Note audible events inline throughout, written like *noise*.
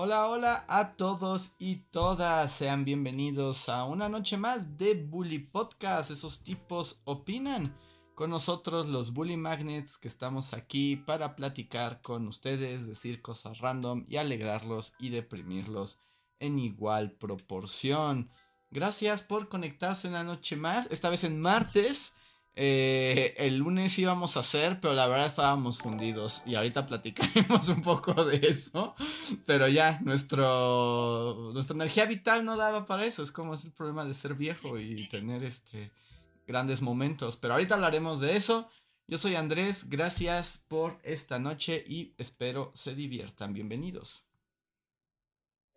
Hola, hola a todos y todas. Sean bienvenidos a una noche más de Bully Podcast. Esos tipos opinan. Con nosotros los Bully Magnets que estamos aquí para platicar con ustedes, decir cosas random y alegrarlos y deprimirlos en igual proporción. Gracias por conectarse una noche más, esta vez en martes. Eh, el lunes íbamos a hacer, pero la verdad estábamos fundidos. Y ahorita platicaremos *laughs* un poco de eso. Pero ya, nuestro, nuestra energía vital no daba para eso. Es como es el problema de ser viejo y tener este grandes momentos. Pero ahorita hablaremos de eso. Yo soy Andrés, gracias por esta noche y espero se diviertan. Bienvenidos.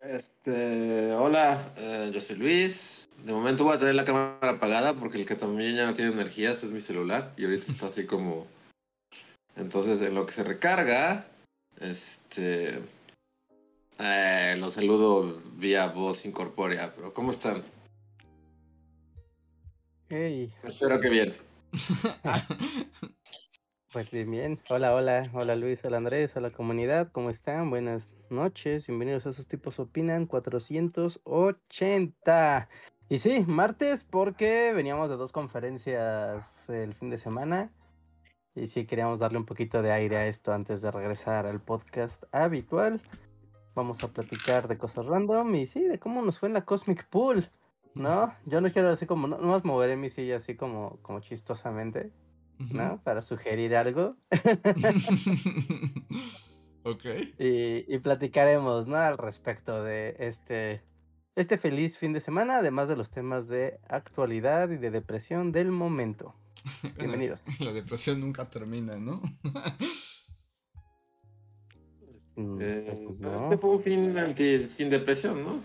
Este, hola, eh, yo soy Luis. De momento voy a tener la cámara apagada porque el que también ya no tiene energías es mi celular y ahorita está así como. Entonces, en lo que se recarga, este, eh, los saludo vía voz incorpórea. Pero ¿cómo están? Hey. Espero que bien. *laughs* Pues bien, bien. Hola, hola, hola Luis, hola Andrés, hola comunidad, ¿cómo están? Buenas noches, bienvenidos a esos tipos opinan 480. Y sí, martes porque veníamos de dos conferencias el fin de semana y sí queríamos darle un poquito de aire a esto antes de regresar al podcast habitual. Vamos a platicar de cosas random y sí, de cómo nos fue en la Cosmic Pool, ¿no? Yo no quiero así como, no, no más moveré mi silla así como, como chistosamente. ¿No? Para sugerir algo. *laughs* ok. Y, y, platicaremos, ¿no? Al respecto de este, este feliz fin de semana, además de los temas de actualidad y de depresión del momento. *laughs* Bienvenidos. *laughs* La, depresión nunca termina, ¿no? Eh, pues no. Este fue un fin anti, sin depresión, ¿no?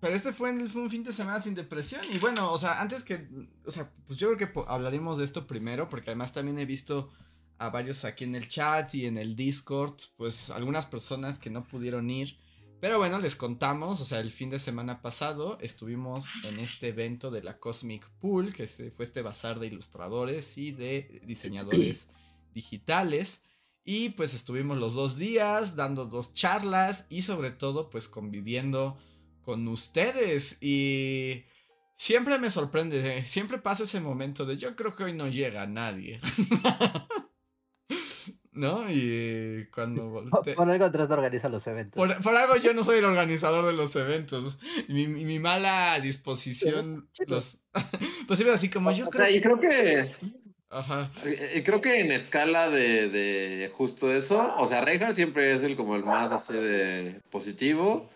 Pero este fue, fue, un fin de semana sin depresión. Y bueno, o sea, antes que. O sea, pues yo creo que hablaremos de esto primero. Porque además también he visto a varios aquí en el chat y en el Discord. Pues algunas personas que no pudieron ir. Pero bueno, les contamos. O sea, el fin de semana pasado estuvimos en este evento de la Cosmic Pool. Que fue este bazar de ilustradores y de diseñadores *clears throat* digitales. Y pues estuvimos los dos días dando dos charlas. Y sobre todo, pues conviviendo con ustedes y siempre me sorprende, ¿eh? siempre pasa ese momento de yo creo que hoy no llega nadie. *laughs* ¿No? Y cuando... Por, algo organizar los eventos. Por, algo yo no soy el *laughs* organizador de los eventos. Mi, mi, mala disposición los... *laughs* pues así como yo creo... y creo que... Ajá. Y creo que en escala de, de justo eso, o sea, Reinhardt siempre es el como el más así de positivo.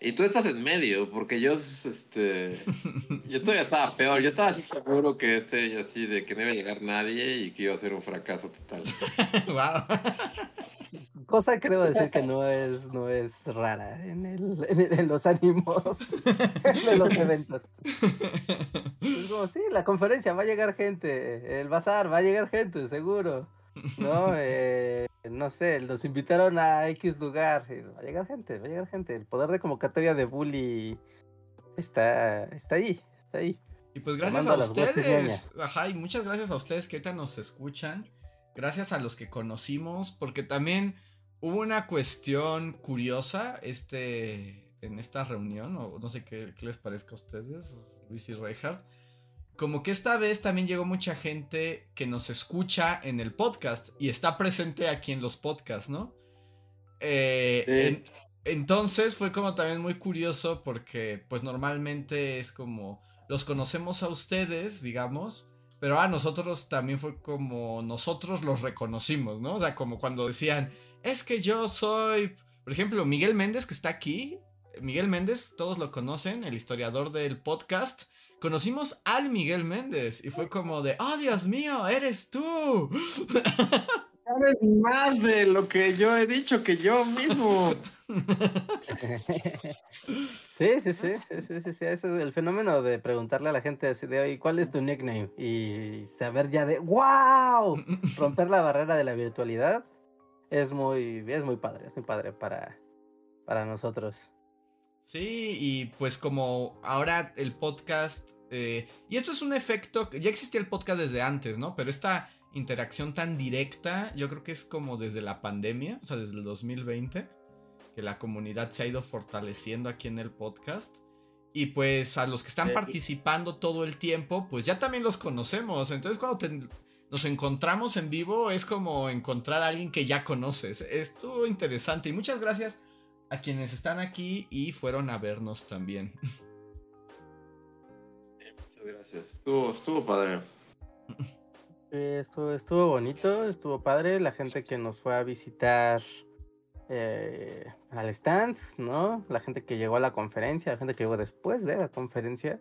Y tú estás en medio, porque yo, este, *laughs* yo todavía estaba peor. Yo estaba así seguro que este, así de que no iba a llegar nadie y que iba a ser un fracaso total. *laughs* wow. Cosa que debo decir que no es, no es rara en, el, en, los ánimos de los eventos. *laughs* Es como, sí, la conferencia va a llegar gente, el bazar va a llegar gente, seguro. ¿No? *laughs* Eh, no sé, los invitaron a X lugar. Va a llegar gente, va a llegar gente. El poder de convocatoria de Bully está, está ahí, está ahí. Y pues gracias a, ustedes. Ajá, y muchas gracias a ustedes que ahorita nos escuchan. Gracias a los que conocimos, porque también hubo una cuestión curiosa este, en esta reunión, o no sé qué, qué les parezca a ustedes, Luis y Reinhardt como que esta vez también llegó mucha gente que nos escucha en el podcast y está presente aquí en los podcasts, ¿no? Eh, entonces fue como también muy curioso porque pues normalmente es como los conocemos a ustedes, digamos, pero a nosotros también fue como nosotros los reconocimos, ¿no? O sea, como cuando decían, es que yo soy, por ejemplo, Miguel Méndez que está aquí, Miguel Méndez, todos lo conocen, el historiador del podcast conocimos al Miguel Méndez y fue como de, oh Dios mío, eres tú. Sabes más de lo que yo he dicho que yo mismo. *laughs* sí, sí, sí, sí, sí, sí, ese es el fenómeno de preguntarle a la gente así de hoy, ¿cuál es tu nickname? Y saber ya de, wow, romper la barrera de la virtualidad es muy, es muy padre, es muy padre para, para nosotros. Sí, y pues como ahora el podcast, eh, y esto es un efecto, ya existía el podcast desde antes, ¿no? Pero esta interacción tan directa, yo creo que es como desde la pandemia, o sea, desde el 2020, que la comunidad se ha ido fortaleciendo aquí en el podcast. Y pues a los que están participando todo el tiempo, pues ya también los conocemos. Entonces cuando nos encontramos en vivo es como encontrar a alguien que ya conoces. Estuvo interesante y muchas gracias a quienes están aquí y fueron a vernos también. Muchas gracias. Estuvo, estuvo padre. estuvo, estuvo bonito, estuvo padre. La gente que nos fue a visitar eh, al stand, ¿no? La gente que llegó a la conferencia, la gente que llegó después de la conferencia.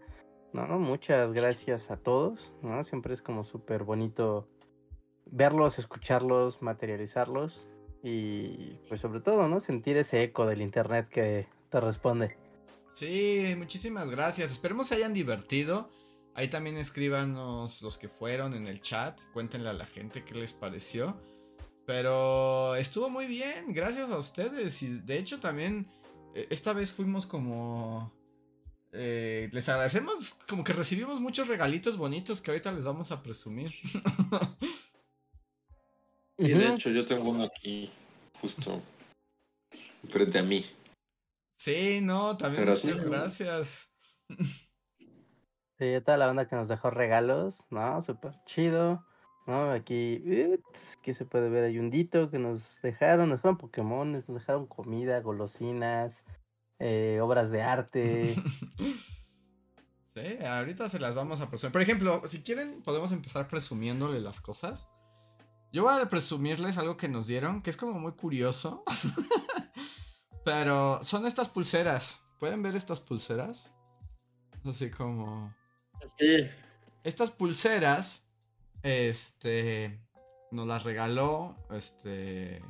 No, no, muchas gracias a todos, ¿no? Siempre es como súper bonito verlos, escucharlos, materializarlos y pues sobre todo, ¿no? Sentir ese eco del internet que te responde. Sí, muchísimas gracias. Esperemos se hayan divertido. Ahí también escríbanos los que fueron en el chat. Cuéntenle a la gente qué les pareció. Pero estuvo muy bien, gracias a ustedes. Y de hecho también eh, esta vez fuimos como... Eh, les agradecemos como que recibimos muchos regalitos bonitos que ahorita les vamos a presumir. *laughs* Y de hecho yo tengo uno aquí, justo frente a mí. Sí, no, también muchas gracias. Sí, toda la banda que nos dejó regalos, ¿no? Súper chido. ¿No? Aquí, aquí se puede ver hay un dito que nos dejaron, nos dejaron Pokémon, nos dejaron comida, golosinas, eh, obras de arte. *laughs* sí, ahorita se las vamos a presumir. Por ejemplo, si quieren, podemos empezar presumiéndole las cosas. Yo voy a presumirles algo que nos dieron, que es como muy curioso. *laughs* Pero son estas pulseras. ¿Pueden ver estas pulseras? Así como... Sí. Estas pulseras, este, nos las regaló, este,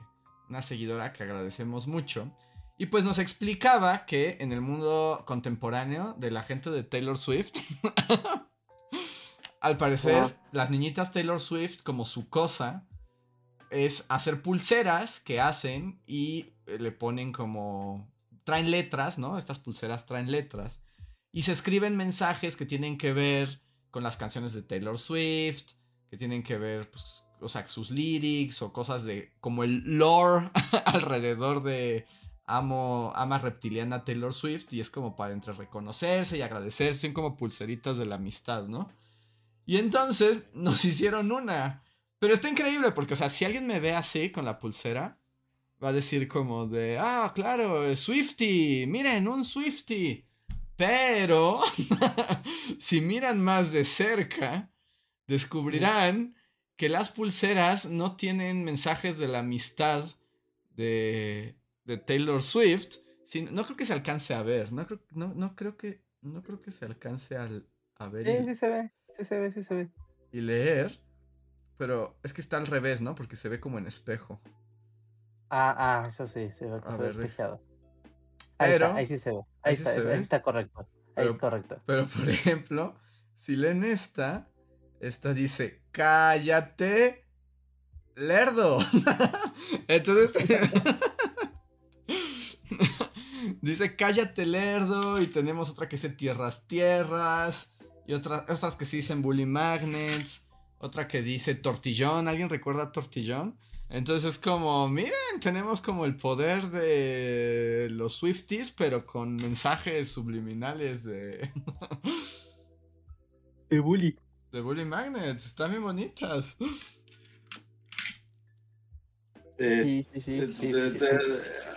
una seguidora que agradecemos mucho. Y pues nos explicaba que en el mundo contemporáneo de la gente de Taylor Swift, *laughs* al parecer, las niñitas Taylor Swift, como su cosa, es hacer pulseras que hacen y eh, le ponen como... traen letras, ¿no? Estas pulseras traen letras. Y se escriben mensajes que tienen que ver con las canciones de Taylor Swift, que tienen que ver, pues, o sea, sus lyrics o cosas de... como el lore *laughs* alrededor de... Amo, ama reptiliana Taylor Swift y es como para entre reconocerse y agradecerse, son como pulseritas de la amistad, ¿no? Y entonces *laughs* nos hicieron una. Pero está increíble porque, o sea, si alguien me ve así con la pulsera, va a decir como de, ah, claro, Swifty, miren, un Swifty. Pero, *laughs* si miran más de cerca, descubrirán que las pulseras no tienen mensajes de la amistad de, de Taylor Swift. no creo que se alcance a ver, no creo, no, no creo que, no creo que se alcance a, a ver. Sí, sí se ve, sí se ve, sí se ve. Y leer. Pero es que está al revés, ¿no? Porque se ve como en espejo. Ah, ah, eso sí, se ve, se despejado. Ahí, está, ahí sí se ve. Ahí, está, ahí está correcto. Ahí es correcto. Pero por *laughs* ejemplo, si leen esta, esta dice, cállate, lerdo. *laughs* Entonces, *laughs* dice, cállate, lerdo. Y tenemos otra que dice, tierras, tierras. Y otras, otras que sí dicen, bully magnets. Otra que dice tortillón. ¿Alguien recuerda tortillón? Entonces es como, miren, tenemos como el poder de los Swifties, pero con mensajes subliminales de... *laughs* de bully. De bully magnets, están bien bonitas. Sí, sí, sí.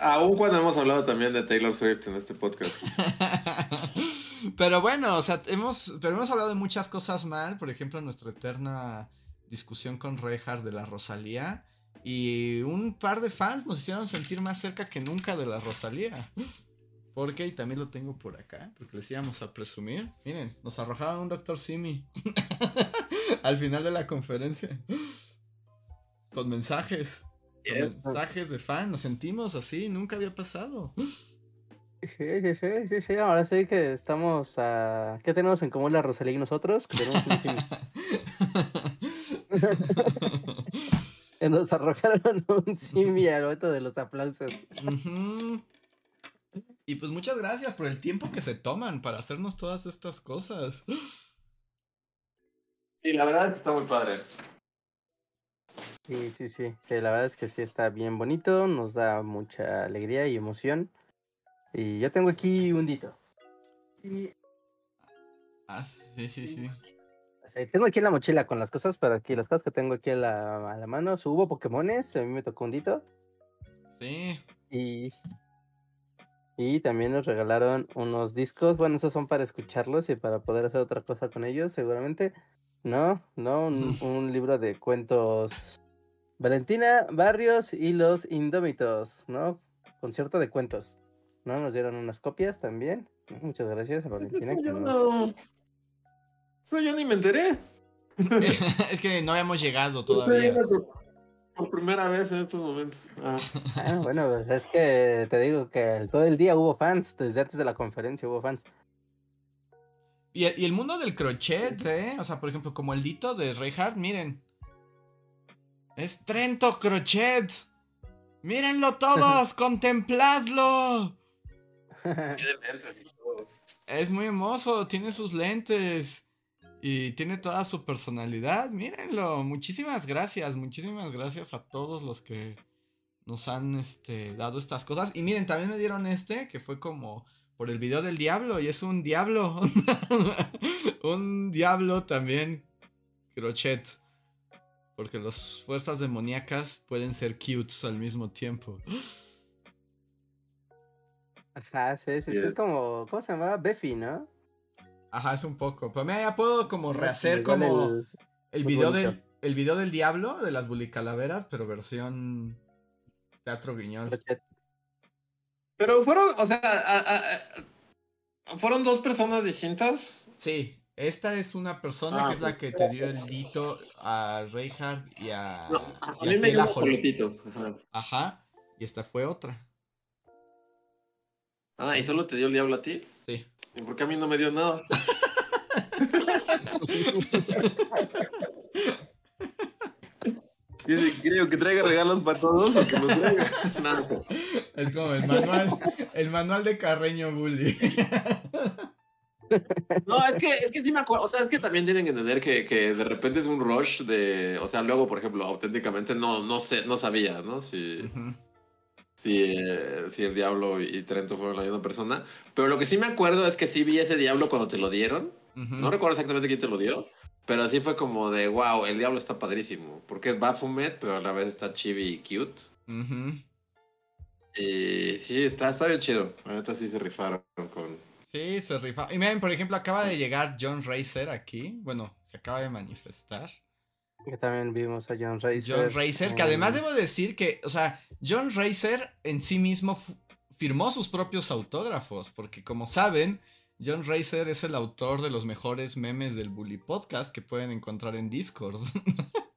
aún cuando hemos hablado también de Taylor Swift en este podcast. *laughs* pero bueno, o sea, hemos, pero hemos hablado de muchas cosas mal. Por ejemplo, nuestra eterna discusión con Reinhardt de la Rosalía. Y un par de fans nos hicieron sentir más cerca que nunca de la Rosalía. Porque, y también lo tengo por acá, porque les íbamos a presumir. Miren, nos arrojaron un Dr. Simi *laughs* al final de la conferencia. Con mensajes. mensajes de fan, nos sentimos así, nunca había pasado. Sí, sí, sí, sí, sí, ahora sí que estamos a... ¿Qué tenemos en común la Rosalía y nosotros? Que tenemos un *laughs* Nos arrojaron un *laughs* simi al momento de los aplausos. Y pues muchas gracias por el tiempo que se toman para hacernos todas estas cosas. Sí, la verdad es que está muy padre. Sí, sí, sí, sí, la verdad es que sí está bien bonito, nos da mucha alegría y emoción. Y yo tengo aquí un dito. Y... Ah, sí, sí, sí. tengo aquí la mochila con las cosas, pero aquí las cosas que tengo aquí a la, a la mano. Hubo Pokémones, a mí me tocó un dito. Sí. Y, y también nos regalaron unos discos. Bueno, esos son para escucharlos y para poder hacer otra cosa con ellos, seguramente. No, no, un, *laughs* un libro de cuentos. Valentina Barrios y los Indómitos, ¿no? Concierto de cuentos. ¿No? Nos dieron unas copias también. *laughs* Muchas gracias a Valentina. Eso yo, no... Eso yo ni me enteré. *laughs* es que no habíamos llegado todavía. por primera vez en estos momentos. Ah. *laughs* ah. bueno, pues es que te digo que todo el día hubo fans, desde antes de la conferencia hubo fans. Y, y el mundo del crochet, ¿eh? O sea, por ejemplo, como el dito de Reinhardt, miren. Es Trento Crochet. Mírenlo todos, contempladlo. Es muy hermoso, tiene sus lentes y tiene toda su personalidad. Mírenlo. Muchísimas gracias, muchísimas gracias a todos los que nos han este, dado estas cosas. Y miren, también me dieron este, que fue como por el video del diablo, y es un diablo. *laughs* un diablo también crochet. Porque las fuerzas demoníacas pueden ser cutes al mismo tiempo. Ajá, sí, sí, sí, es como, ¿cómo se llama? Befi, ¿no? Ajá, es un poco. Pero mira, ya puedo como rehacer como el, el video del el video del diablo de las bulicalaveras, pero versión teatro guiñol. Pero fueron, o sea, fueron dos personas distintas. Sí, esta es una persona ah, que es la que te dio el dito a Reinhardt y a. a mí me dio Ajá. Ajá, y esta fue otra. Ah, ¿y solo te dio el diablo a ti? Sí. ¿Y por qué a mí no me dio nada? *laughs* Creo que traiga regalos para todos o que los traiga. *laughs* No, sé. Es como el manual, el manual de Carreño Bully. *laughs* No, es que, es que sí me acuerdo, o sea, es que también tienen que entender que, que de repente es un rush de, o sea, luego, por ejemplo, auténticamente no, no sé, no sabía, ¿no? Si, si, eh, si el Diablo y Trento fueron la misma persona. Pero lo que sí me acuerdo es que sí vi ese Diablo cuando te lo dieron. No recuerdo exactamente quién te lo dio. Pero así fue como de, wow, el Diablo está padrísimo. Porque es Baphomet, pero a la vez está chibi y cute. Y sí, está, está bien chido. Ahorita sí se rifaron con... Sí, se rifaron. Y miren, por ejemplo, acaba de llegar John Racer aquí. Bueno, se acaba de manifestar. Que también vimos a John Racer. John Racer, que además debo decir que, o sea, John Racer en sí mismo firmó sus propios autógrafos, porque como saben, John Racer es el autor de los mejores memes del Bully Podcast que pueden encontrar en Discord. *laughs*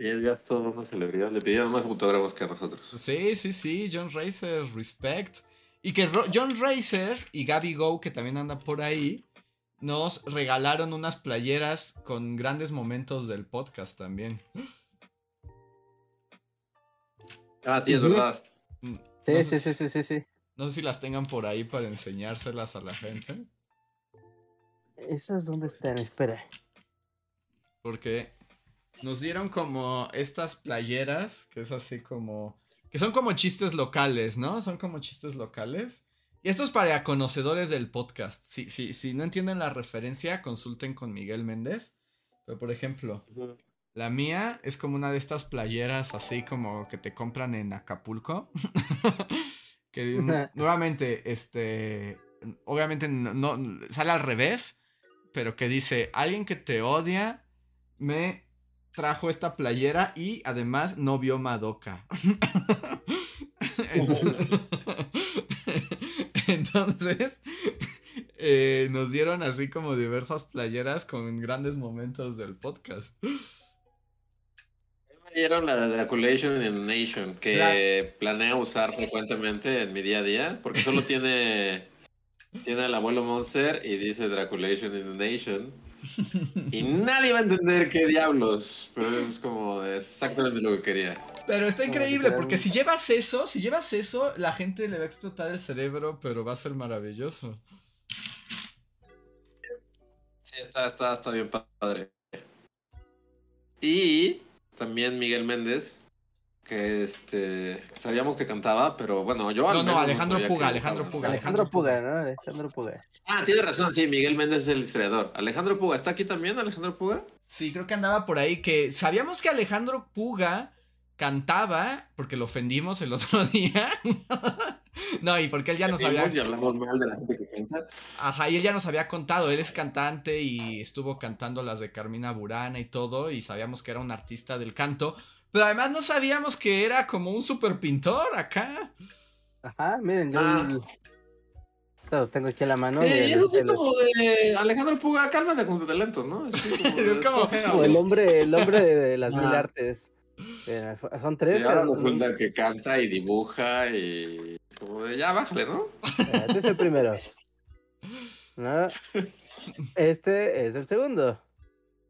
Y él ya es toda una celebridad, le pidieron más autógrafos que a nosotros. Sí, sí, sí, John Racer, respect. Y que John Racer y Gabby Go, que también anda por ahí, nos regalaron unas playeras con grandes momentos del podcast también. Ah, tío, es verdad. Mm, sí, sí, sí, sí, sí, sí. No sé si las tengan por ahí para enseñárselas a la gente. ¿Esas dónde están? Espera. Porque nos dieron como estas playeras, que es así como... Que son como chistes locales, ¿no? Son como chistes locales. Esto es para conocedores del podcast. Si, si, si no entienden la referencia, consulten con Miguel Méndez. Pero por ejemplo, la mía es como una de estas playeras así como que te compran en Acapulco. *laughs* que *laughs* nuevamente, este, obviamente no, sale al revés, pero que dice, alguien que te odia me trajo esta playera y además no vio Madoka. *laughs* Entonces, *laughs* eh, nos dieron así como diversas playeras con grandes momentos del podcast. leyeron la de Draculation in the Nation, que planeo usar frecuentemente en mi día a día, porque solo tiene, *laughs* tiene el abuelo Monster y dice Draculation in the Nation. *laughs* Y nadie va a entender qué diablos, pero es como exactamente lo que quería. Pero está increíble, porque si llevas eso, si llevas eso, la gente le va a explotar el cerebro, pero va a ser maravilloso. Sí, está, está, está bien padre. Y también Miguel Méndez, que este sabíamos que cantaba, pero bueno, yo No, no, Alejandro Puga, Alejandro Puga, Alejandro Puga, ¿no? Alejandro Puga. Ah, tiene razón, sí, Miguel Méndez es el historiador. Alejandro Puga, ¿está aquí también Alejandro Puga? Sí, creo que andaba por ahí que sabíamos que Alejandro Puga cantaba porque lo ofendimos el otro *laughs* día. no, y porque él ya nos había. Y hablamos mal de la gente que canta. Ajá, y él ya nos había contado. Él es cantante y estuvo cantando las de Carmina Burana y todo. Y sabíamos que era un artista del canto. Pero además no sabíamos que era como un super pintor acá. Ajá, miren, yo. Ah. Los tengo aquí a la mano. Sí, y eso como de Alejandro Puga, cálmate con tu talento, ¿no? Es, como, *laughs* el hombre, el hombre de, las mil artes. Eh, son tres. Sí, ahora resulta que canta y dibuja y como de ya bájale, ¿no? Este es el primero. *laughs* ¿No? Este es el segundo.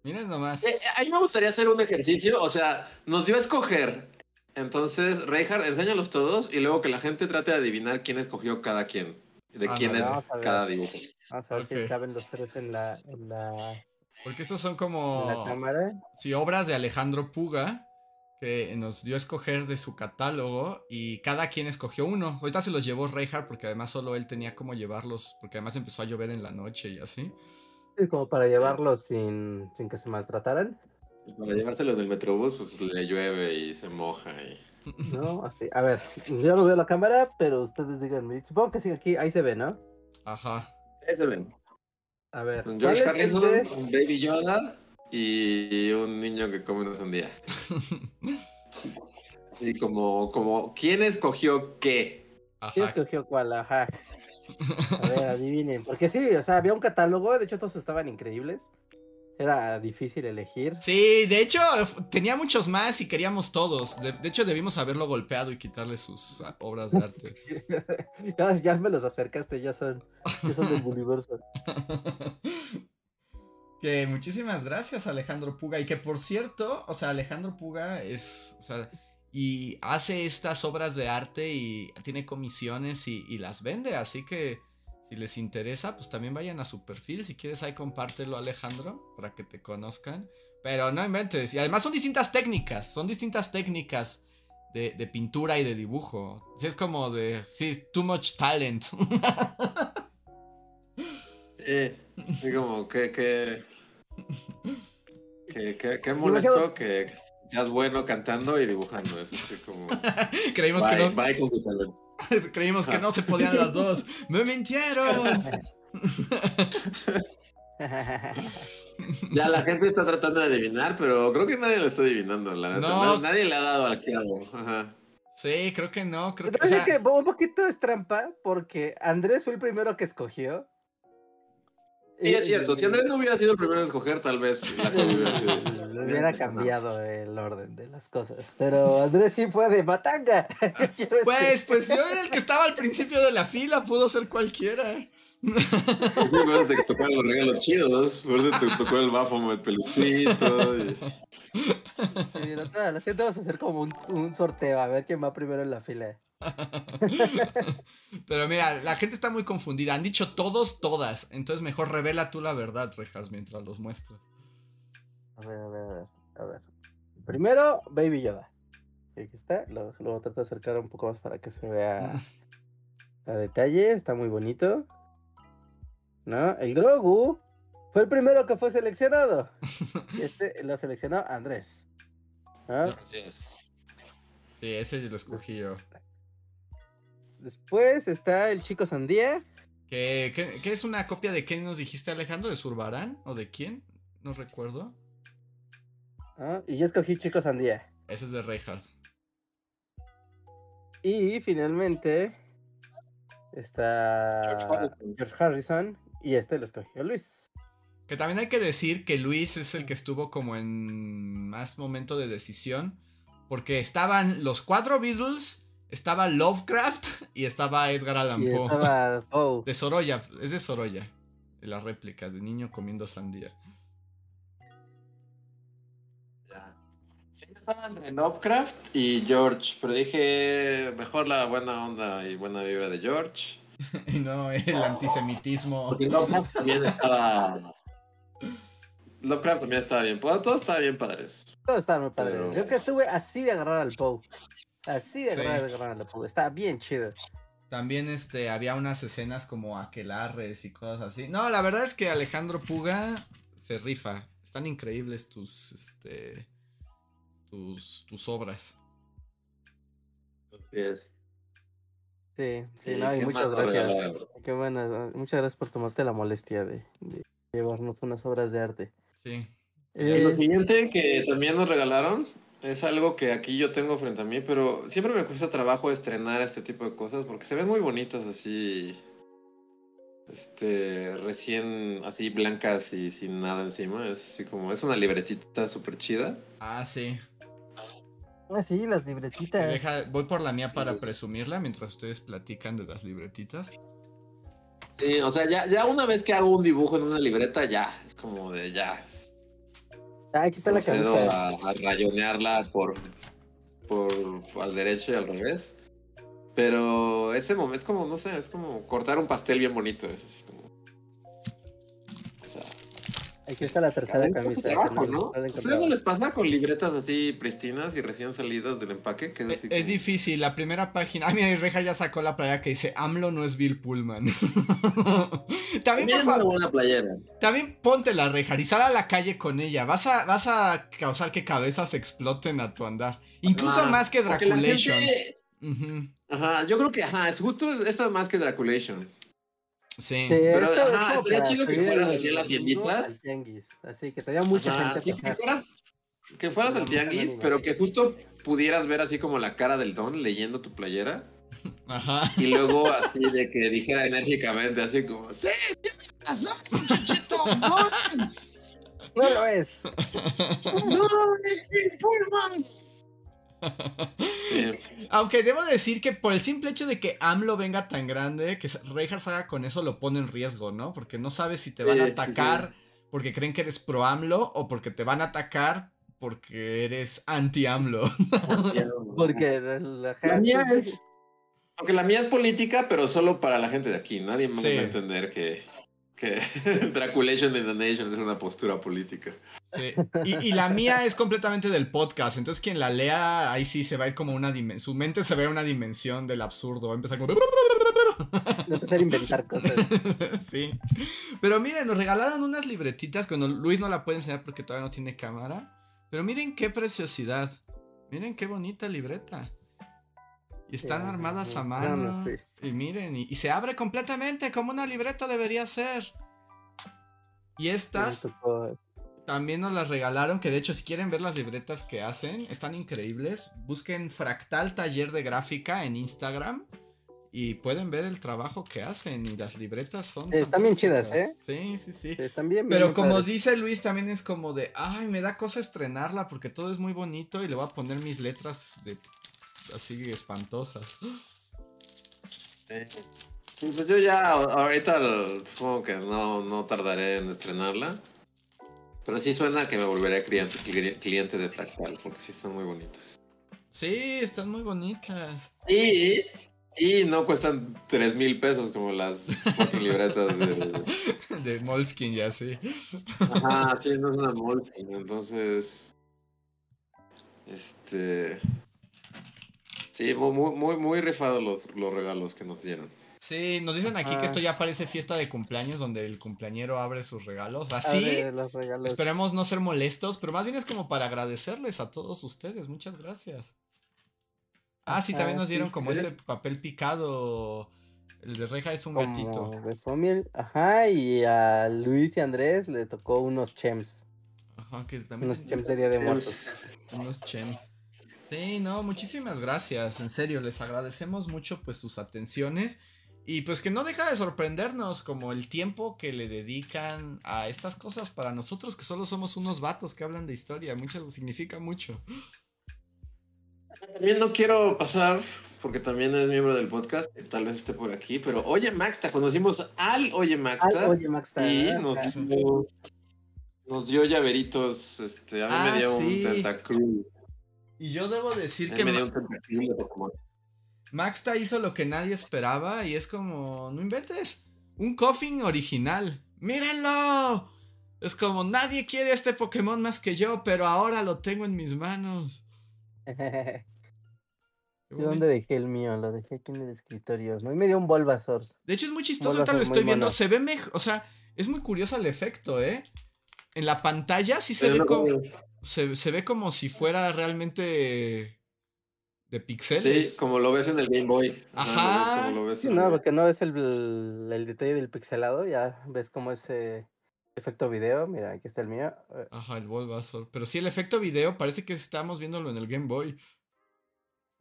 Miren nomás. Eh, a mí me gustaría hacer un ejercicio, o sea, nos dio a escoger. Entonces, Reinhardt, enséñalos todos y luego que la gente trate de adivinar quién escogió cada quien. De ah, quién es cada dibujo. Vamos a ver si caben los tres en la, en la. Porque estos son como. la cámara. Sí, obras de Alejandro Puga que nos dio a escoger de su catálogo y cada quien escogió uno. Ahorita se los llevó Reinhardt porque además solo él tenía como llevarlos, porque además empezó a llover en la noche y así. Sí, como para llevarlos sin, sin que se maltrataran. Para llevárselos del metrobús, pues le llueve y se moja y... No, así. A ver, yo no veo la cámara, pero ustedes díganme. Supongo que sí, aquí, ahí se ve, ¿no? Ajá. Ahí se ven. A ver. George Harrison, un Baby Yoda y un niño que come una sandía. *laughs* Sí, como, como, ¿quién escogió qué? ¿Quién escogió cuál? Ajá. A ver, adivinen. Porque sí, o sea, había un catálogo, de hecho todos estaban increíbles. Era difícil elegir. Sí, de hecho, tenía muchos más y queríamos todos. De, hecho, debimos haberlo golpeado y quitarle sus obras de arte. *laughs* ya, me los acercaste, ya son, ya son del universo. *laughs* Que muchísimas gracias Alejandro Puga y que por cierto, o sea, Alejandro Puga es, o sea, y hace estas obras de arte y tiene comisiones y, las vende, así que si les interesa, pues también vayan a su perfil, si quieres ahí compártelo Alejandro para que te conozcan, pero no inventes, y además son distintas técnicas, son distintas técnicas de, pintura y de dibujo, es como de, sí, too much talent. Sí, como que, que, que, que, molesto que seas bueno cantando y dibujando. Eso es como. *laughs* Creímos que no. *laughs* Creímos que no se podían las dos. *laughs* ¡Me mintieron! ya la gente está tratando de adivinar, pero creo que nadie lo está adivinando. La no. Nadie le ha dado al Ajá. Sí, creo que no. Creo que, o que un poquito es trampa porque Andrés fue el primero que escogió. Sí, es cierto. Si Andrés no hubiera sido el primero en escoger, tal vez la hubiera *laughs* Hubiera cambiado el orden de las cosas. Pero Andrés sí fue de matanga. *laughs* pues, pues yo era el que *laughs* estaba al principio de la fila, pudo ser cualquiera. Sí, te tocaron los regalos chidos. te tocó el bafo, el peluchito. Y... Sí, la, la vamos a hacer como un, un sorteo, a ver quién va primero en la fila. *laughs* Pero mira, la gente está muy confundida. Han dicho todos, todas. Entonces mejor revela tú la verdad, Rejas, mientras los muestras. A ver, a ver, a ver. A ver. Primero, Baby Yoda. Aquí está. Luego, trato de acercar un poco más para que se vea *laughs* a detalle. Está muy bonito. ¿No? El Grogu fue el primero que fue seleccionado. *laughs* Y este lo seleccionó Andrés. Sí, ese lo escogí yo. Después está el chico Sandía. ¿Qué, es una copia de quién nos dijiste, Alejandro? ¿De Zurbarán? ¿O de quién? No recuerdo. Ah, y yo escogí Chico Sandía. Ese es de Reinhardt. Y finalmente está George Harrison. Y este lo escogió Luis. Que también hay que decir que Luis es el que estuvo como en más momento de decisión. Porque estaban los cuatro Beatles, estaba Lovecraft y estaba Edgar Allan Poe. Estaba *laughs* Poe. De Sorolla, es de Sorolla. De la réplica, de niño comiendo sandía. Sí, estaba entre Lovecraft y George, pero dije mejor la buena onda y buena vibra de George. *laughs* y no el antisemitismo. Porque Lovecraft también estaba. Lovecraft también estaba bien. Todo estaba bien padres. Todo estaba muy padre. Yo que estuve así de agarrar al Poe. Así de agarrar, al Poe. Estaba bien chido. También este, había unas escenas como aquelarres y cosas así. No, la verdad es que Alejandro Puga se rifa. Están increíbles tus, este, tus, tus obras. Sí, sí, no, y muchas gracias. Qué buena, muchas gracias por tomarte la molestia de, llevarnos unas obras de arte. Sí. Lo siguiente que también nos regalaron es algo que aquí yo tengo frente a mí, pero siempre me cuesta trabajo estrenar este tipo de cosas porque se ven muy bonitas así, este, recién así blancas y sin nada encima. Es así como, es una libretita súper chida. Ah, sí. Ah, sí, las libretitas. voy por la mía para presumirla mientras ustedes platican de las libretitas. Sí, o sea, ya, ya una vez que hago un dibujo en una libreta, ya, es como de ya. Ah, aquí está la cabeza. A, rayonearla por, por al derecho y al revés. Pero ese momento es como, no sé, es como cortar un pastel bien bonito. Es así como. Aquí está la tercera camisa. ¿no? ¿Ustedes no les pasa con libretas así pristinas y recién salidas del empaque? Que es, es difícil, la primera página. Ah, mira, Reja ya sacó la playa que dice AMLO no es Bill Pullman. *laughs* También, por favor. buena playera. También ponte la Reja y sal a la calle con ella. Vas a, vas a causar que cabezas exploten a tu andar. Incluso más que Draculation. Ajá, yo creo que ajá, es justo esa más que Draculation. Sí. Pero ajá, sería chido que fueras así en la tiendita. Así que te mucha gente. Sí, que fueras, que fueras al tianguis, pero que justo pudieras ver así como la cara del don leyendo tu playera. *laughs* Ajá. Y luego así de que dijera enérgicamente, así como, ¡Sí! ¡Tiene razón, muchachito! ¡No *laughs* No lo es. ¡No, es Aunque debo decir que por el simple hecho de que AMLO venga tan grande, que Reinhardt haga con eso lo pone en riesgo, ¿no? Porque no sabes si te van a atacar porque creen que eres pro AMLO o porque te van a atacar porque eres anti AMLO. *laughs* porque la, mía es. Aunque la mía es política, pero solo para la gente de aquí. Nadie más va a entender que, que *laughs* Draculation in the Nation es una postura política. Sí. Y, la mía es completamente del podcast. Entonces, quien la lea, ahí sí se va a ir como una dimensión. Su mente se ve una dimensión del absurdo. Va a empezar como. empezar a inventar cosas. *laughs* sí. Pero miren, nos regalaron unas libretitas. Cuando Luis no la puede enseñar porque todavía no tiene cámara. Pero miren qué preciosidad. Miren qué bonita libreta. Y están armadas a mano. Y miren, y, se abre completamente como una libreta debería ser. Y estas también nos las regalaron, que de hecho si quieren ver las libretas que hacen, están increíbles. Busquen Fractal Taller de Gráfica en Instagram y pueden ver el trabajo que hacen y las libretas son... están bien chidas, ¿eh? Sí, sí, sí. Están bien. Pero como dice Luis, también es como de, ay, me da cosa estrenarla porque todo es muy bonito y le voy a poner mis letras de así espantosas. Pues yo ya ahorita supongo que no, no tardaré en estrenarla. Pero sí suena que me volveré cliente, cliente de Fractal, porque sí están muy bonitas. Sí, están muy bonitas. Y, y no cuestan 3 mil pesos como las libretas de... *laughs* de Moleskin, ya sí. Ajá, sí, no es una Moleskin, entonces... Este... Sí, muy, muy, muy rifados los, los regalos que nos dieron. Sí, nos dicen aquí que esto ya parece fiesta de cumpleaños donde el cumpleañero abre sus regalos. Así, esperemos no ser molestos, pero más bien es como para agradecerles a todos ustedes. Muchas gracias. Ah, sí, también nos dieron como este papel picado. El de Reja es un gatito. Ajá, y a Luis y Andrés le tocó unos chems. Ajá, que también. Unos chems de Día de Muertos. Unos chems. Sí, no, muchísimas gracias, en serio, les agradecemos mucho pues sus atenciones y pues que no deja de sorprendernos como el tiempo que le dedican a estas cosas para nosotros que solo somos unos vatos que hablan de historia, mucho significa mucho. También no quiero pasar, porque también es miembro del podcast, tal vez esté por aquí, pero Oye Maxta, conocimos al Oye Maxta. Al Oye Maxta. Y nos, dio, nos dio llaveritos, este, a mí me ah, dio un tentacruel. Y yo debo decir que... Me dio un tentacruel Maxta hizo lo que nadie esperaba y es como, no inventes, un coffin original. ¡Mírenlo! Es como, nadie quiere este Pokémon más que yo, pero ahora lo tengo en mis manos. *laughs* ¿Y dónde dejé el mío? Lo dejé aquí en el escritorio. ¿no? Y me dio un Bulbasaur. De hecho, es muy chistoso, ahorita lo estoy viendo. Se ve mejor. O sea, es muy curioso el efecto, ¿eh? En la pantalla sí se ve como. Se, se, ve como si fuera realmente de pixeles. Sí, como lo ves en el Game Boy. Ajá. no, porque no ves el, el, detalle del pixelado, ya ves como ese efecto video. Mira, aquí está el mío. Eh. Ajá, el Bulbasaur. Pero sí, el efecto video parece que estamos viéndolo en el Game Boy.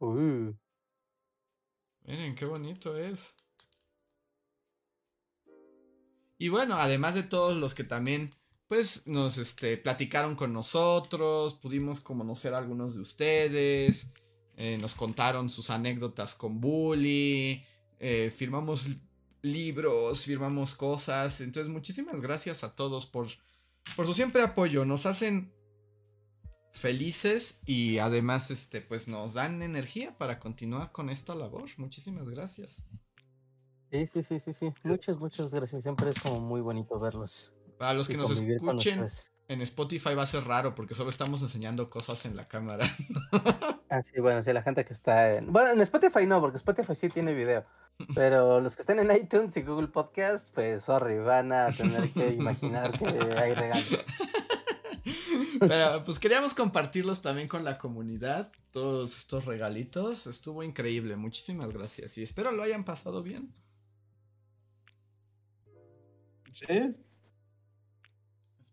Uh. Miren, qué bonito es. Y bueno, además de todos los que también, pues, nos este, platicaron con nosotros, pudimos conocer a algunos de ustedes, eh, nos contaron sus anécdotas con Bully, eh, firmamos libros, firmamos cosas. Entonces, muchísimas gracias a todos por, por su siempre apoyo. Nos hacen felices y además este pues nos dan energía para continuar con esta labor. Muchísimas gracias. Sí, sí, sí, sí, sí. Muchas, muchas gracias. Siempre es como muy bonito verlos. Para los que nos escuchen en Spotify va a ser raro porque solo estamos enseñando cosas en la cámara. *laughs* ah, sí, bueno, sí, la gente que está en... Bueno, en Spotify no, porque Spotify sí tiene video. Pero los que estén en iTunes y Google Podcast, pues sorry, van a tener que *laughs* imaginar que hay regalos. Pero pues queríamos compartirlos también con la comunidad, todos estos regalitos. Estuvo increíble, muchísimas gracias y espero lo hayan pasado bien. Sí.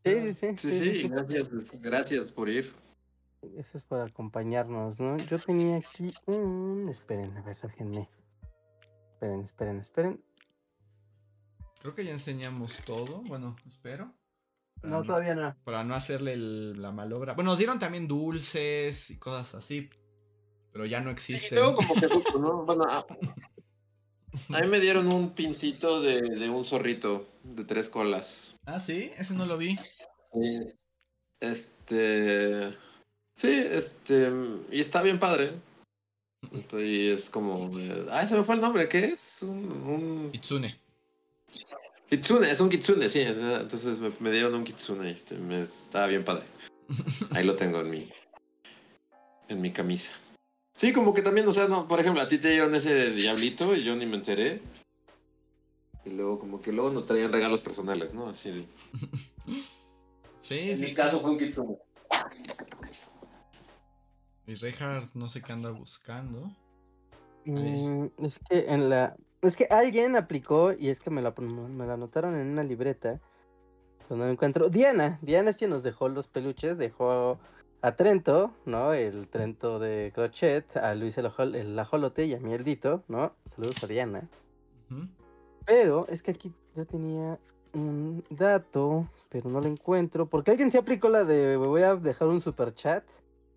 Sí, sí, sí. Sí, gracias, gracias por ir. Eso es por acompañarnos, ¿no? Yo tenía aquí un... Esperen, a ver, déjenme. Esperen, esperen, esperen. Creo que ya enseñamos todo. Bueno, espero. No, todavía no. Para no hacerle la malobra. Bueno, nos dieron también dulces y cosas así. Pero ya no existen. Sí, como que, *laughs* ¿no? Bueno, a, mí me dieron un pincito de, un zorrito de tres colas. Ah, sí, ese no lo vi. Sí. Este. Sí, este. Y está bien padre. Y es como. Ah, se me fue el nombre, ¿qué es? Un. un... Itsune. Kitsune, es un kitsune, sí. Entonces me, dieron un kitsune. Este, me, estaba bien padre. *laughs* Ahí lo tengo en mi, en mi camisa. Sí, como que también, o sea, no, por ejemplo, a ti te dieron ese diablito y yo ni me enteré. Y luego, como que luego no traían regalos personales, ¿no? Así de. *laughs* Sí, en mi caso fue un kitsune. Y Reinhardt no sé qué anda buscando. Mm, es que en la es que alguien aplicó, y es que me la, me la anotaron en una libreta, donde encuentro. Diana, Diana es quien nos dejó los peluches, dejó a Trento, ¿no? El Trento de Crochet, a Luis el, el Ajolote y a mi Dito, ¿no? Saludos a Diana. Pero es que aquí yo tenía un dato, pero no lo encuentro, porque alguien se aplicó la de voy a dejar un super chat,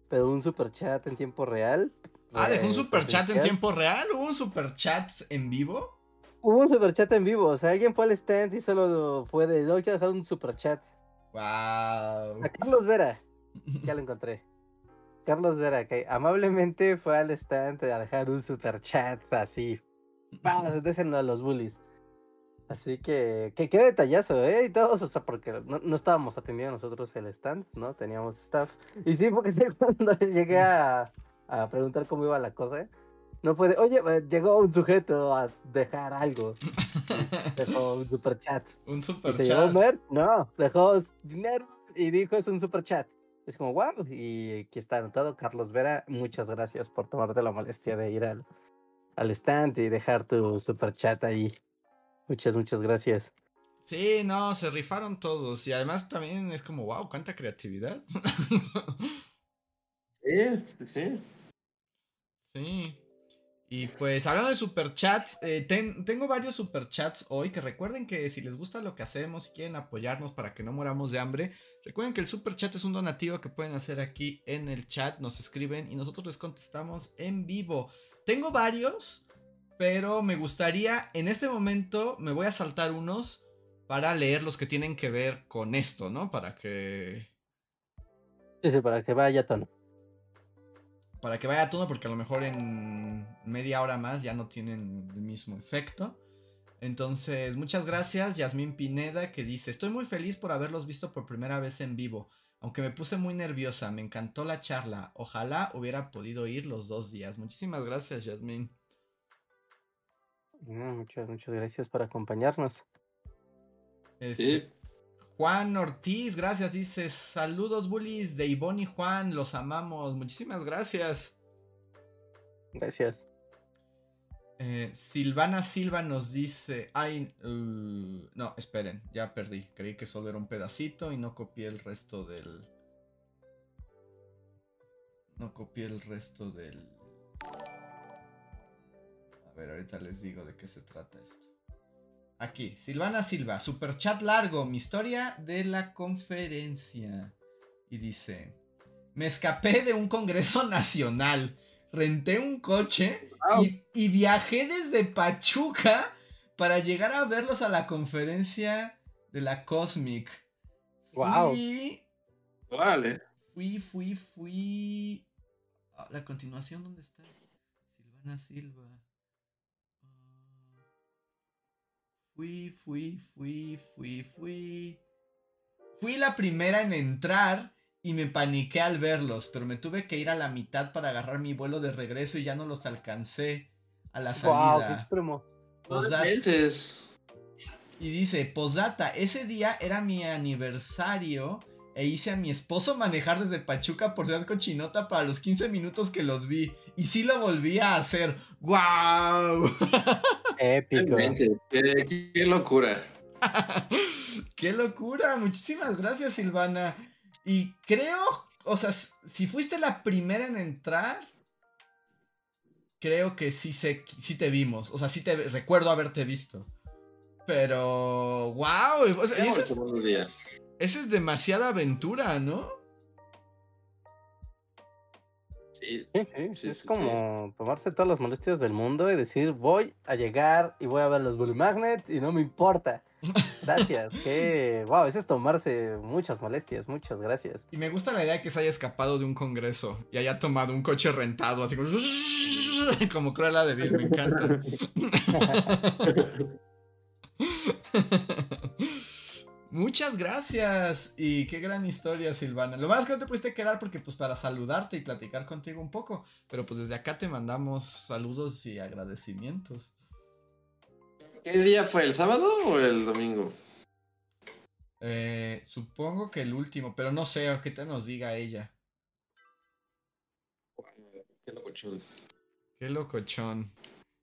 pero un super chat en tiempo real, Ah, dejó un super chat en tiempo real. ¿Hubo un super chat en vivo? Hubo un super chat en vivo. O sea, alguien fue al stand y solo fue de. Yo quiero dejar un super chat. Wow. A Carlos Vera. Ya lo encontré. Carlos Vera, que amablemente fue al stand a dejar un super chat así. Vamos, désenlo a los bullies. Así que, que qué detallazo, ¿eh? Y todos, o sea, porque no, no, estábamos atendiendo nosotros el stand, ¿no? Teníamos staff. Y sí, porque *laughs* cuando llegué a, a preguntar cómo iba la cosa. No puede, oye, eh, llegó un sujeto a dejar algo. Dejó un super chat. *laughs* Un super chat. ¿Se No, dejó dinero y dijo es un super chat. Es como, wow, y aquí está anotado. Carlos Vera, muchas gracias por tomarte la molestia de ir al, al stand y dejar tu super chat ahí. Muchas, muchas gracias. Sí, no, se rifaron todos. Y además también es como, wow, cuánta creatividad. *laughs* sí, sí. Sí. Y pues hablando de superchats, eh, tengo varios superchats hoy que recuerden que si les gusta lo que hacemos y quieren apoyarnos para que no moramos de hambre, recuerden que el superchat es un donativo que pueden hacer aquí en el chat, nos escriben y nosotros les contestamos en vivo. Tengo varios, pero me gustaría, en este momento me voy a saltar unos para leer los que tienen que ver con esto, ¿no? Para que... Sí, sí, para que vaya tono para que vaya a tono, porque a lo mejor en media hora más ya no tienen el mismo efecto. Entonces, muchas gracias, Yasmín Pineda, que dice, estoy muy feliz por haberlos visto por primera vez en vivo, aunque me puse muy nerviosa, me encantó la charla, ojalá hubiera podido ir los dos días. Muchísimas gracias, Yasmín. Muchas, muchas gracias por acompañarnos. Este, Juan Ortiz, gracias, dice, saludos bullies de Ivonne y Juan, los amamos, muchísimas gracias. Gracias. Eh, Silvana Silva nos dice, ay, uh, no, esperen, ya perdí, creí que solo era un pedacito y no copié el resto del... No copié el resto del... Ver, ahorita les digo de qué se trata esto. Aquí, Silvana Silva, super chat largo, mi historia de la conferencia. Y dice, me escapé de un congreso *laughs* nacional, renté un coche y, viajé desde Pachuca para llegar a verlos a la conferencia de la Cosmic. Wow. Vale. Fui, fui, fui. Ah, la continuación, ¿dónde está? Silvana Silva. Fui, fui, fui, fui, fui. Fui la primera en entrar y me paniqué al verlos, pero me tuve que ir a la mitad para agarrar mi vuelo de regreso y ya no los alcancé a la salida. Wow, y dice, posdata, ese día era mi aniversario e hice a mi esposo manejar desde Pachuca por Ciudad Cochinota para los 15 minutos que los vi. Y sí lo volví a hacer. ¡Wow! *laughs* Épico. Qué, locura. *laughs* qué locura. Muchísimas gracias, Silvana. Y creo, o sea, si fuiste la primera en entrar, creo que sí, sé, sí te vimos. O sea, sí te recuerdo haberte visto. Pero, wow. O esa es demasiada aventura, ¿no? Sí, sí, es como tomarse todas las molestias del mundo y decir, voy a llegar y voy a ver los Bully Magnets y no me importa. *laughs* Gracias, que wow, eso es tomarse muchas molestias, muchas gracias. Y me gusta la idea de que se haya escapado de un congreso y haya tomado un coche rentado, así como, *laughs* como Cruella de Vil, me encanta. *laughs* Muchas gracias y qué gran historia, Silvana. Lo más que no te pudiste quedar porque pues para saludarte y platicar contigo un poco, pero pues desde acá te mandamos saludos y agradecimientos. ¿Qué día fue? ¿El sábado o el domingo? Eh, supongo que el último, pero no sé, qué te nos diga ella. Qué locochón. Qué locochón.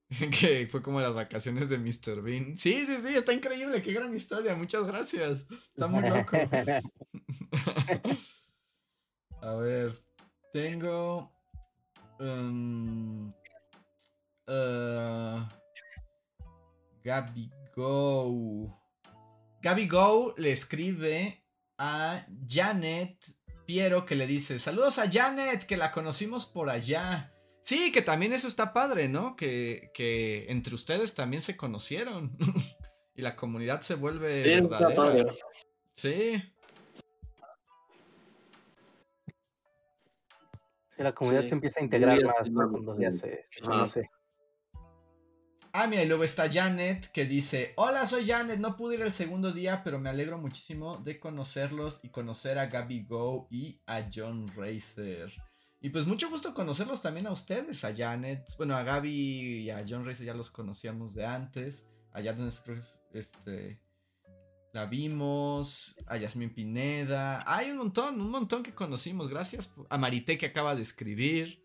Dicen que fue como las vacaciones de Mr. Bean. Sí, sí, sí, está increíble, qué gran historia, muchas gracias. Está muy loco. *laughs* A ver, tengo... Um, uh, Gaby Go. Gaby Go le escribe a Janet Piero que le dice, saludos a Janet, que la conocimos por allá. Sí, que también eso está padre, ¿no? Que, que entre ustedes también se conocieron. *laughs* y la comunidad se vuelve sí, verdadera. Sí. la comunidad se empieza a integrar más, ¿no? Cuando ya se, conoce. Ah, mira, y luego está Janet que dice, hola, soy Janet, no pude ir el segundo día, pero me alegro muchísimo de conocerlos y conocer a Gabby Go y a John Racer. Y pues mucho gusto conocerlos también a ustedes, a Janet, bueno, a Gaby y a John Reyes ya los conocíamos de antes, a Janet este, la vimos, a Yasmin Pineda, hay un montón, un montón que conocimos, gracias a Marité que acaba de escribir,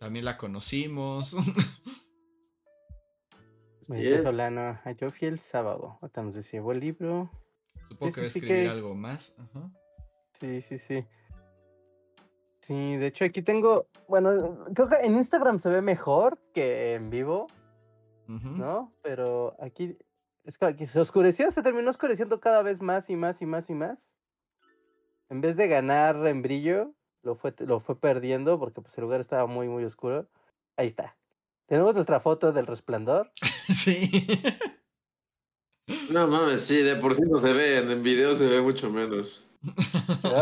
también la conocimos. *laughs* Marité Solano, yo fui el sábado, hasta nos llevó el libro. Supongo que va a escribir algo más. Sí, sí, sí. Sí, de hecho aquí tengo, bueno, creo que en Instagram se ve mejor que en vivo, ¿no? Pero aquí es que aquí se oscureció, se terminó oscureciendo cada vez más y más y más y más. En vez de ganar en brillo, lo fue, lo fue perdiendo porque pues, el lugar estaba muy, muy oscuro. Ahí está. Tenemos nuestra foto del resplandor. *laughs* sí. No mames, sí, de por sí no se ve, en video se ve mucho menos.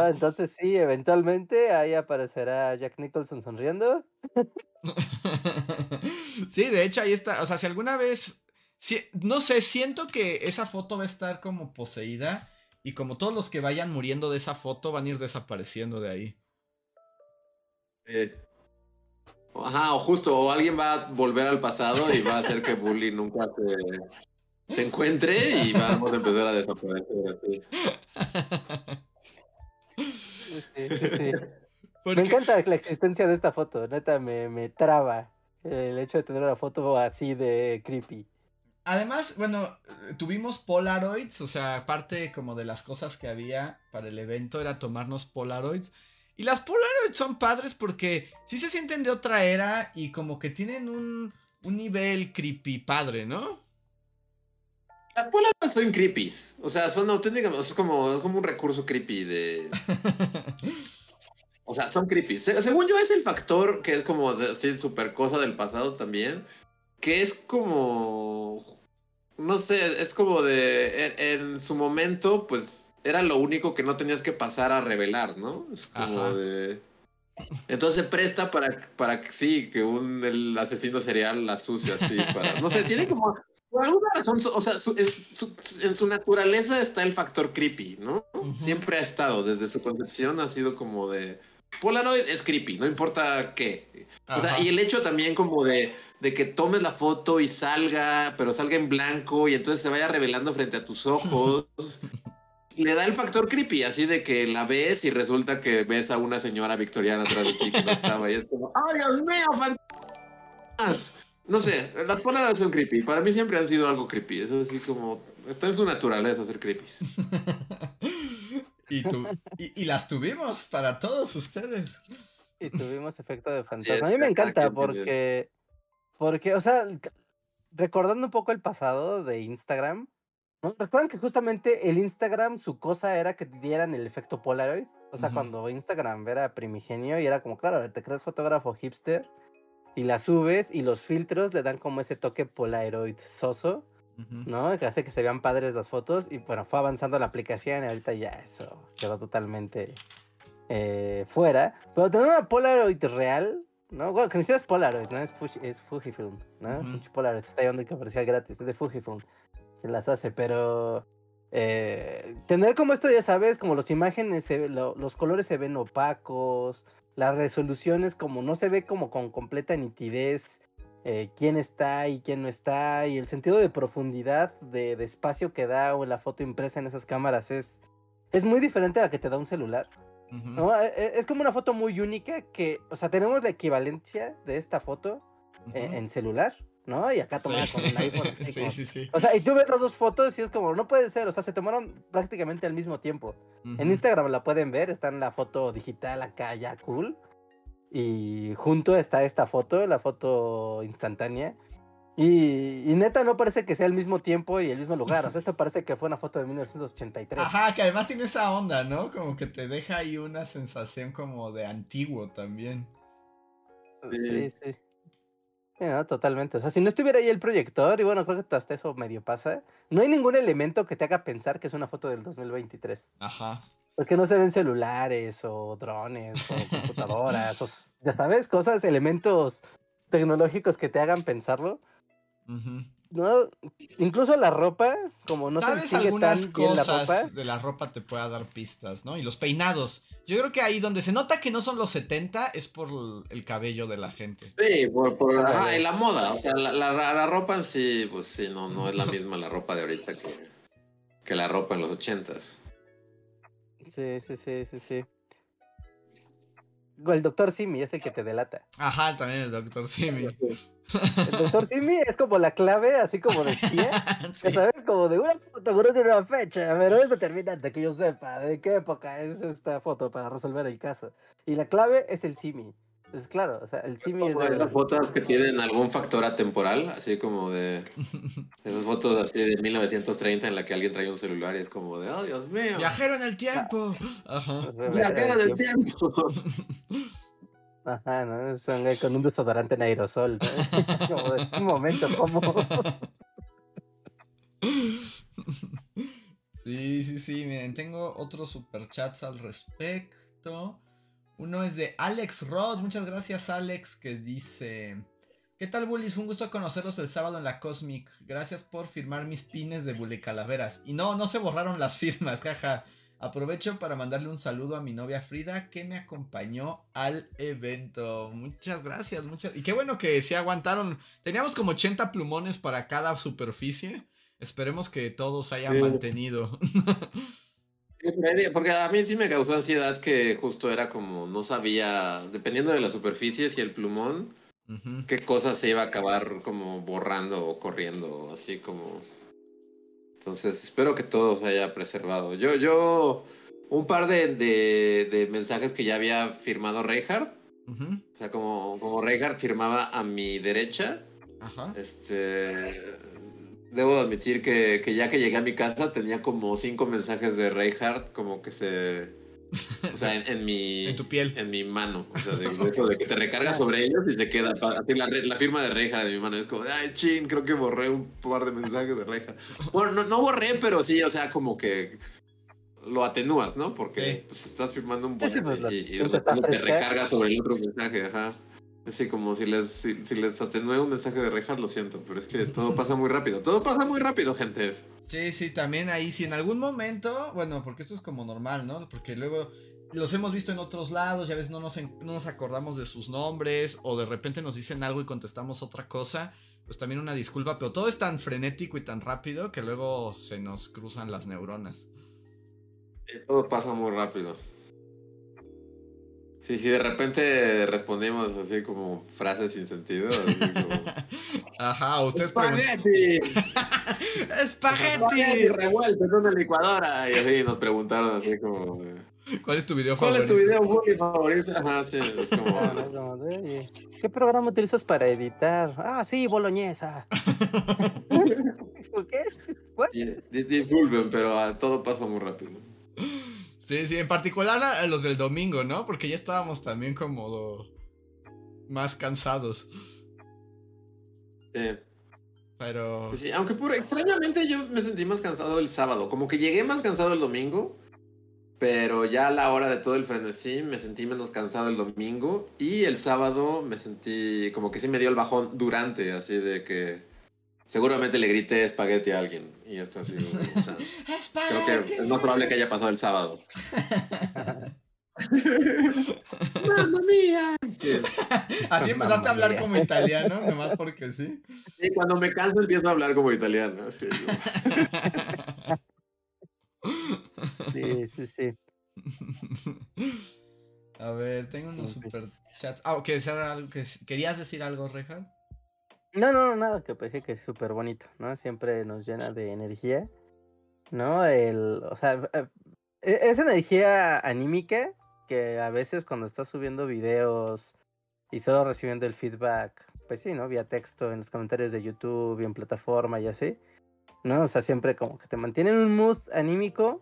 Entonces sí, eventualmente ahí aparecerá Jack Nicholson sonriendo. *laughs* sí, de hecho ahí está, o sea, si alguna vez, no sé, siento que esa foto va a estar como poseída y como todos los que vayan muriendo de esa foto van a ir desapareciendo de ahí. Ajá, o justo, o alguien va a volver al pasado y va a hacer que Bully nunca se, encuentre y vamos a empezar a desaparecer *laughs* *laughs* Me encanta la existencia de esta foto, neta, me, me traba el hecho de tener una foto así de creepy. Además, bueno, tuvimos Polaroids, o sea, parte como de las cosas que había para el evento era tomarnos Polaroids. Y las Polaroids son padres porque sí se sienten de otra era y como que tienen un, un nivel creepy padre, ¿no? Las Polaroids son creepy. O sea, son auténticamente, es como, como un recurso creepy de... *laughs* o sea, son creepy. según yo es el factor que es como, así, super cosa del pasado también. Que es como... No sé, es como de... en su momento, pues era lo único que no tenías que pasar a revelar, ¿no? Es como de... Entonces presta para, para que sí, que un el asesino serial la sucia así para. No sé, tiene como. Por alguna razón, o sea, en su naturaleza está el factor creepy, ¿no? Siempre ha estado, desde su concepción ha sido como de. Polaroid es creepy, no importa qué. O sea, y el hecho también como de, de que tomes la foto y salga, pero salga en blanco y entonces se vaya revelando frente a tus ojos. *laughs* le da el factor creepy, así de que la ves y resulta que ves a una señora victoriana atrás de ti que no estaba y es como, ¡ay, Dios mío, fantasmas! No sé, las Polaroids son creepy. Para mí siempre han sido algo creepy. Es así como, está en su naturaleza ser creepy. *laughs* y, y, las tuvimos para todos ustedes. Y tuvimos efecto de fantasma. a mí me encanta porque, porque, o sea, recordando un poco el pasado de Instagram, ¿Recuerdan que justamente el Instagram, su cosa era que dieran el efecto Polaroid? O sea, cuando Instagram era primigenio y era como, claro, te creas fotógrafo hipster y la subes y los filtros le dan como ese toque Polaroid soso, ¿no? Que hace que se vean padres las fotos y bueno, fue avanzando la aplicación y ahorita ya eso quedó totalmente eh, fuera. Pero tener una Polaroid real, ¿no? Bueno, que ni siquiera es Polaroid, ¿no? Es, es Fujifilm, ¿no? Polaroid, está llevando el comercial gratis, es de Fujifilm las hace, pero eh, tener como esto, ya sabes, como las imágenes, los colores se ven opacos, las resoluciones como no se ve como con completa nitidez eh, quién está y quién no está, y el sentido de profundidad, de, espacio que da o la foto impresa en esas cámaras es, es muy diferente a la que te da un celular. ¿no? E, e, es como una foto muy única que, o sea, tenemos la equivalencia de esta foto eh, en celular, ¿no? Y acá tomada con un iPhone. *laughs* sí, sí, sí. O sea, y tú ves las dos fotos y es como, no puede ser, o sea, se tomaron prácticamente al mismo tiempo. En Instagram la pueden ver, está en la foto digital acá ya cool. Y junto está esta foto, la foto instantánea. Y, y, neta no parece que sea el mismo tiempo y el mismo lugar. O sea, *laughs* esto parece que fue una foto de 1983. Ajá, que además tiene esa onda, ¿no? Como que te deja ahí una sensación como de antiguo también. Sí, sí totalmente. O sea, si no estuviera ahí el proyector, y bueno, creo que hasta eso medio pasa, no hay ningún elemento que te haga pensar que es una foto del 2023. Ajá. Porque no se ven celulares o drones o computadoras, o, ya sabes, cosas, elementos tecnológicos que te hagan pensarlo. No, incluso la ropa, como no Tal se vez algunas cosas de la ropa te pueda dar pistas, ¿no? Y los peinados. Yo creo que ahí donde se nota que no son los 70 es por el cabello de la gente. Sí, por, por la moda. O sea, la, la, ropa en sí, pues sí, no, no es la misma la ropa de ahorita que, que la ropa en los 80s. Sí, sí, sí, sí, sí. El doctor Simi es el que te delata. Ajá, también el doctor Simi. *laughs* El doctor Simi es como la clave, así como de espía. *laughs* ¿Sabes? Como de una foto de una fecha, pero es determinante que yo sepa de qué época es esta foto para resolver el caso. Y la clave es el Simi. Es claro, o sea, el Simi es, de las fotos que tienen algún factor atemporal, así como de *laughs* esas fotos así de 1930 en la que alguien trae un celular y es como de, oh Dios mío. Viajero en el tiempo. Ajá. Viajero en el tiempo. *laughs* Ajá, ¿no? Son con un desodorante en aerosol. ¿no? como de un momento, ¿cómo? *laughs* Sí, sí, sí, miren, tengo otros superchats al respecto. Uno es de Alex Rod. Muchas gracias, Alex, que dice. ¿Qué tal, Bullies? Fue un gusto conocerlos el sábado en la Cosmic. Gracias por firmar mis pines de Bully Calaveras. Y no, no se borraron las *laughs* firmas, jaja. Aprovecho para mandarle un saludo a mi novia Frida que me acompañó al evento. Muchas gracias, muchas. Y qué bueno que se aguantaron. Teníamos como 80 plumones para cada superficie. Esperemos que todos hayan mantenido. *laughs* Porque a mí sí me causó ansiedad que justo era como, no sabía, dependiendo de las superficies y el plumón, qué cosas se iba a acabar como borrando o corriendo, así como... Entonces, espero que todo se haya preservado. Yo, yo, un par de, de, mensajes que ya había firmado Reinhardt. O sea, como, como Reinhardt firmaba a mi derecha. Este debo admitir que, ya que llegué a mi casa tenía como cinco mensajes de Reinhardt como que se... O sea, en, mi... *laughs* en tu piel. En mi mano. O sea, de, *laughs* eso de que te recargas sobre ellos y se queda... Así la, la firma de Reinhardt de mi mano. Es como, ay, chin, creo que borré un par de mensajes de Reinhardt. Bueno, no, no borré, pero sí, o sea, como que lo atenúas, ¿no? Porque pues estás firmando un buen pues, y, y, te recargas sobre el otro mensaje, ajá. Así como si les, si, les atenué un mensaje de Rejar, lo siento, pero es que todo *laughs* pasa muy rápido. Todo pasa muy rápido, gente. Sí, sí, también ahí, si en algún momento, bueno, porque esto es como normal, ¿no? Porque luego los hemos visto en otros lados y a veces no nos, no nos acordamos de sus nombres o de repente nos dicen algo y contestamos otra cosa. Pues también una disculpa, pero todo es tan frenético y tan rápido que luego se nos cruzan las neuronas. todo pasa muy rápido. Sí, sí, de repente respondimos así como frases sin sentido. *laughs* Ajá, usted *laughs* ¡Espagueti! ¡Espagueti! revuelto en una licuadora. Y así nos preguntaron así como... ¿Cuál es tu video favorito? ¿Cuál es tu video favorito? Ajá, sí, es como... *laughs* ¿Qué programa utilizas para editar? Ah, sí, boloñesa. ¿Qué? Disculpen, pero todo pasa muy rápido. Sí, sí, en particular a los del domingo, ¿no? Porque ya estábamos también como más cansados. Sí. Pero. Sí, aunque por extrañamente yo me sentí más cansado el sábado. Como que llegué más cansado el domingo. Pero ya a la hora de todo el frenesí me sentí menos cansado el domingo. Y el sábado me sentí como que sí me dio el bajón durante, así de que Seguramente le grité espagueti a alguien. Y esto así. *laughs* creo que es más probable que haya pasado el sábado. *laughs* ¡Mamma mía! Así empezaste a hablar como italiano, nomás porque sí. Sí, cuando me canso empiezo a hablar como italiano. Sí, sí, sí. sí. *laughs* A ver, tengo unos super chats. Ah, algo? ¿Querías decir algo, Reja? No, no, nada, que parece que es súper bonito, ¿no? Siempre nos llena de energía, ¿no? El, o sea, eh, e, esa energía anímica que a veces cuando estás subiendo videos y solo recibiendo el feedback, pues sí, ¿no? Vía texto en los comentarios de YouTube y en plataforma y así, ¿no? O sea, siempre como que te mantienen un mood anímico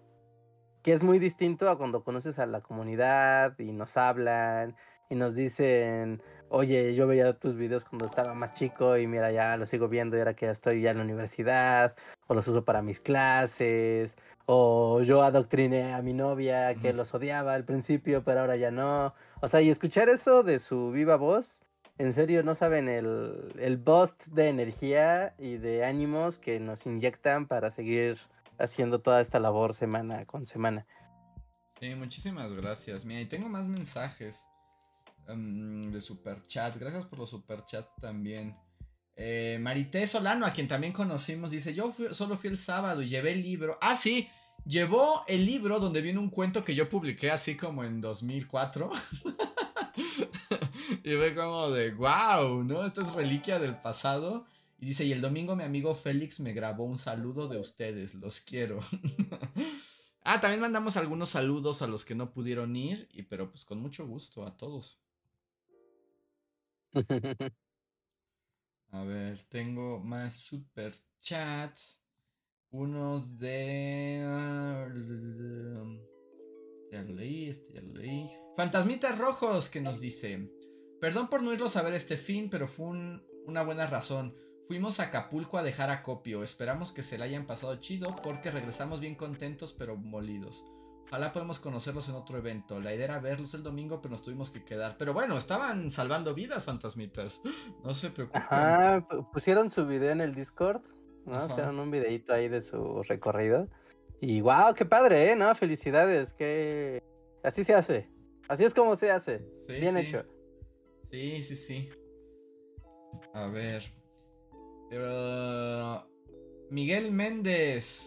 que es muy distinto a cuando conoces a la comunidad y nos hablan y nos dicen, oye, yo veía tus videos cuando estaba más chico y mira, ya lo sigo viendo y ahora que ya estoy ya en la universidad, o los uso para mis clases, o yo adoctriné a mi novia que los odiaba al principio, pero ahora ya no. O sea, y escuchar eso de su viva voz, en serio no saben el, el boost de energía y de ánimos que nos inyectan para seguir haciendo toda esta labor semana con semana. Sí, muchísimas gracias. Mira, y tengo más mensajes. Mm, de super chat. Gracias por los super chats también. Eh, Marité Solano, a quien también conocimos, dice: Yo solo fui el sábado y llevé el libro. Ah, sí, llevó el libro donde viene un cuento que yo publiqué así como en 2004. *laughs* y fue como de, wow, ¿no? Esta es reliquia del pasado. Y dice, y el domingo mi amigo Félix me grabó un saludo de ustedes, los quiero. *laughs* ah, también mandamos algunos saludos a los que no pudieron ir, y, pero pues con mucho gusto a todos. *laughs* A ver, tengo más super chats. Unos de... Este ya lo leí, este ya lo leí. Fantasmitas Rojos que nos dice. Perdón por no irlos a ver este fin, pero fue una buena razón. Fuimos a Acapulco a dejar acopio. Esperamos que se la hayan pasado chido porque regresamos bien contentos pero molidos. Ojalá podamos conocerlos en otro evento. La idea era verlos el domingo, pero nos tuvimos que quedar. Pero bueno, estaban salvando vidas, fantasmitas. *gasps* No se preocupen. Ajá, pusieron su video en el Discord. ¿no? Hicieron un videito ahí de su recorrido. Y wow, qué padre, ¿eh? ¿No? Felicidades, que así se hace. Así es como se hace. Bien hecho. Sí, sí, sí. A ver. Pero... Miguel Méndez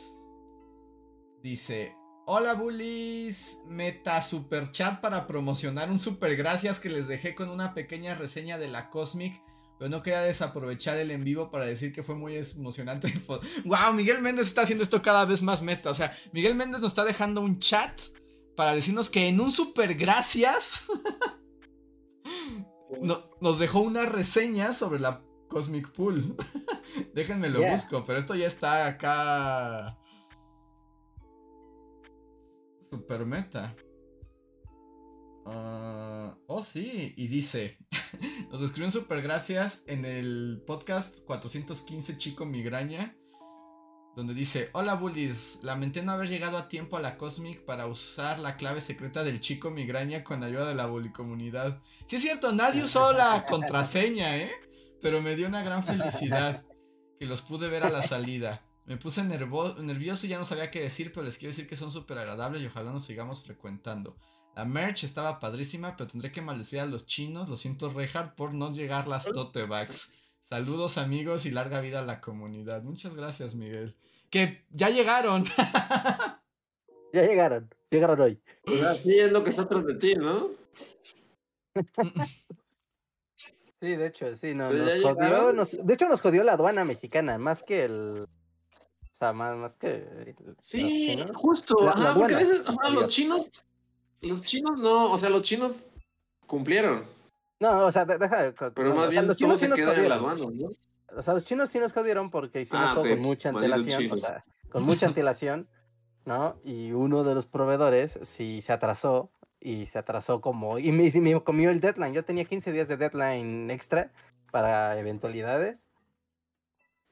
dice, Hola bullies, meta super chat para promocionar un super gracias que les dejé con una pequeña reseña de la Cosmic, pero no quería desaprovechar el en vivo para decir que fue muy emocionante. *laughs* wow, Miguel Méndez está haciendo esto cada vez más meta, o sea, Miguel Méndez nos está dejando un chat para decirnos que en un super gracias *laughs* nos dejó una reseña sobre la Cosmic Pool. *laughs* Déjenme lo busco, pero esto ya está acá. Super meta. Ah, oh, sí, y dice: *laughs* Nos escribió un super gracias en el podcast 415 Chico Migraña. Donde dice: Hola bullies, lamenté no haber llegado a tiempo a la Cosmic para usar la clave secreta del Chico Migraña con ayuda de la bully comunidad. Sí, es cierto, nadie usó la *laughs* contraseña, ¿eh? pero me dio una gran felicidad que los pude ver a la salida. Me puse nervioso y ya no sabía qué decir, pero les quiero decir que son súper agradables y ojalá nos sigamos frecuentando. La merch estaba padrísima, pero tendré que maldecir a los chinos. Lo siento, Rehard, por no llegar las tote bags. Saludos, amigos, y larga vida a la comunidad. Muchas gracias, Miguel. Que ya llegaron. ya llegaron. Llegaron hoy. Pues así es lo que está tras de ti, ¿no? Sí, de hecho, sí, no, nos jodió, de hecho nos jodió la aduana mexicana, más que el, sea, más, más que Sí, justo, porque a veces, los chinos, los chinos no, o sea, los chinos cumplieron. No, o sea, deja, pero más bien los chinos sí nos jodieron. la aduana, ¿no? O sea, los chinos sí nos jodieron porque hicimos ah, todo con mucha antelación, o sea, con mucha antelación, ¿no? Y uno de los proveedores sí se atrasó y se atrasó como, y me, me comió el deadline. Yo tenía 15 días de deadline extra para eventualidades,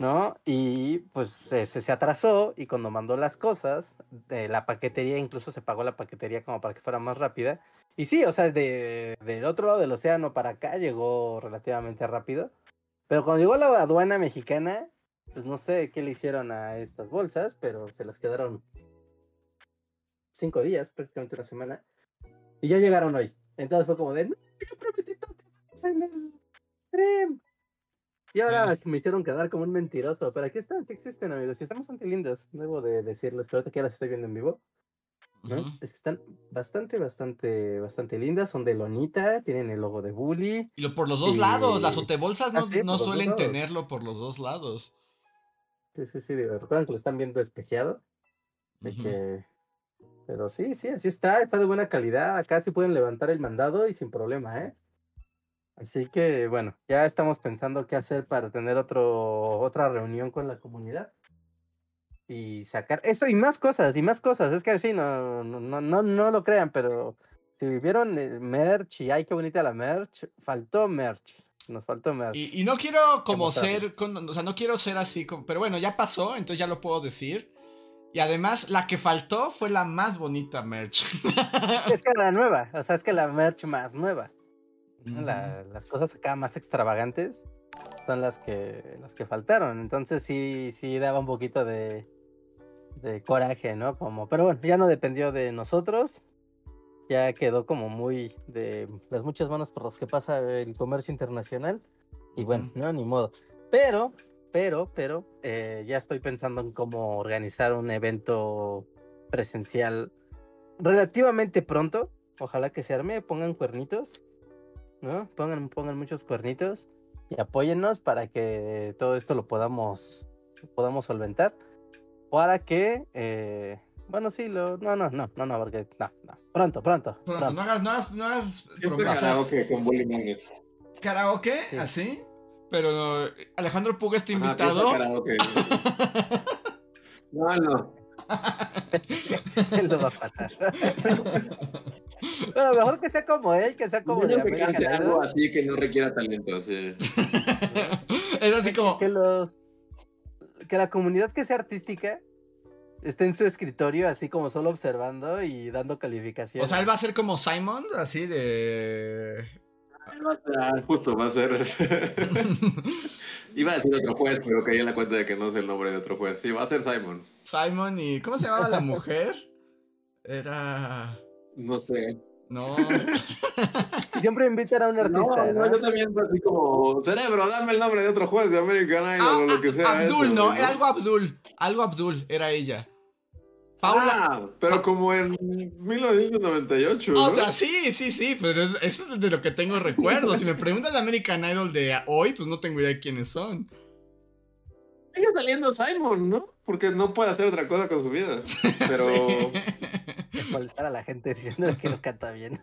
¿no? Y pues se, se atrasó y cuando mandó las cosas, de la paquetería incluso se pagó la paquetería como para que fuera más rápida. Y sí, o sea, de, del otro lado del océano para acá llegó relativamente rápido. Pero cuando llegó la aduana mexicana, pues no sé qué le hicieron a estas bolsas, pero se las quedaron cinco días, prácticamente una semana. Y ya llegaron hoy. Entonces fue como de, no, yo prometí en el stream. Y ahora me hicieron quedar como un mentiroso. Pero aquí están, sí existen, amigos. Y están bastante lindas, debo de decirles. Pero ahorita que ya las estoy viendo en vivo. ¿no? Es que están bastante, bastante, bastante lindas. Son de lonita, tienen el logo de Bully. Y lo por los dos lados. Las otebolsas no, ah, no suelen tenerlo por los dos lados. Sí, sí, sí. Recuerdan que lo están viendo espejeado. De que pero sí, sí, así está, está de buena calidad. Acá sí pueden levantar el mandado y sin problema, ¿eh? Así que bueno, ya estamos pensando qué hacer para tener otro, otra reunión con la comunidad. Y sacar eso y más cosas, y más cosas. Es que sí, no, no, no, no lo crean, pero si vivieron merch y ay, qué bonita la merch, faltó merch. Nos faltó merch. Y, no quiero como ser, o sea, no quiero ser así, como, pero bueno, ya pasó, entonces ya lo puedo decir. Y además, la que faltó fue la más bonita merch. Es que *laughs* la nueva, o sea, es que la merch más nueva. Las cosas acá más extravagantes son las que, las que faltaron. Entonces sí, sí daba un poquito de, de coraje, ¿no? Como, pero bueno, ya no dependió de nosotros. Ya quedó como muy de las muchas manos por las que pasa el comercio internacional. Y bueno, no, ni modo. Pero pero, pero eh, ya estoy pensando en cómo organizar un evento presencial relativamente pronto. Ojalá que se arme, pongan cuernitos. ¿No? Pongan, pongan muchos cuernitos y apóyennos para que todo esto lo podamos, podamos solventar. Para que, eh, bueno, sí, lo, no, no, no, no, no, porque, no, no, pronto, pronto. Pronto, no hagas, no hagas, no hagas promesas. Karaoke con Bully Magnet. ¿Karaoke? ¿Así? Pero Alejandro Puga está invitado. *laughs* no, no. *laughs* él no va a pasar. Bueno, mejor que sea como él, que sea como Yo que algo así que no requiera talento. Sí. *laughs* es así como. Que los. Que la comunidad que sea artística esté en su escritorio, así como solo observando y dando calificaciones. O sea, él va a ser como Simon, así de. Justo, va a ser. *laughs* Iba a decir otro juez, pero caí en la cuenta de que no es el nombre de otro juez. Sí, va a ser Simon. Simon y. ¿Cómo se llamaba la mujer? Era. No sé. No. *laughs* Siempre invitan a un artista. No, yo también así como, cerebro, dame el nombre de otro juez de American Idol o lo que sea. Ah, Abdul, ¿no? Era algo Abdul. Algo Abdul, era ella. Paula. Ah, pero como en 1998. ¿no? O sea, sí, sí, sí, pero eso es de lo que tengo recuerdos. Si me preguntas de American Idol de hoy, pues no tengo idea de quiénes son. Sigue saliendo Simon, ¿no? Porque no puede hacer otra cosa con su vida. *laughs* Pero. Es molestar a la gente diciendo que no canta bien.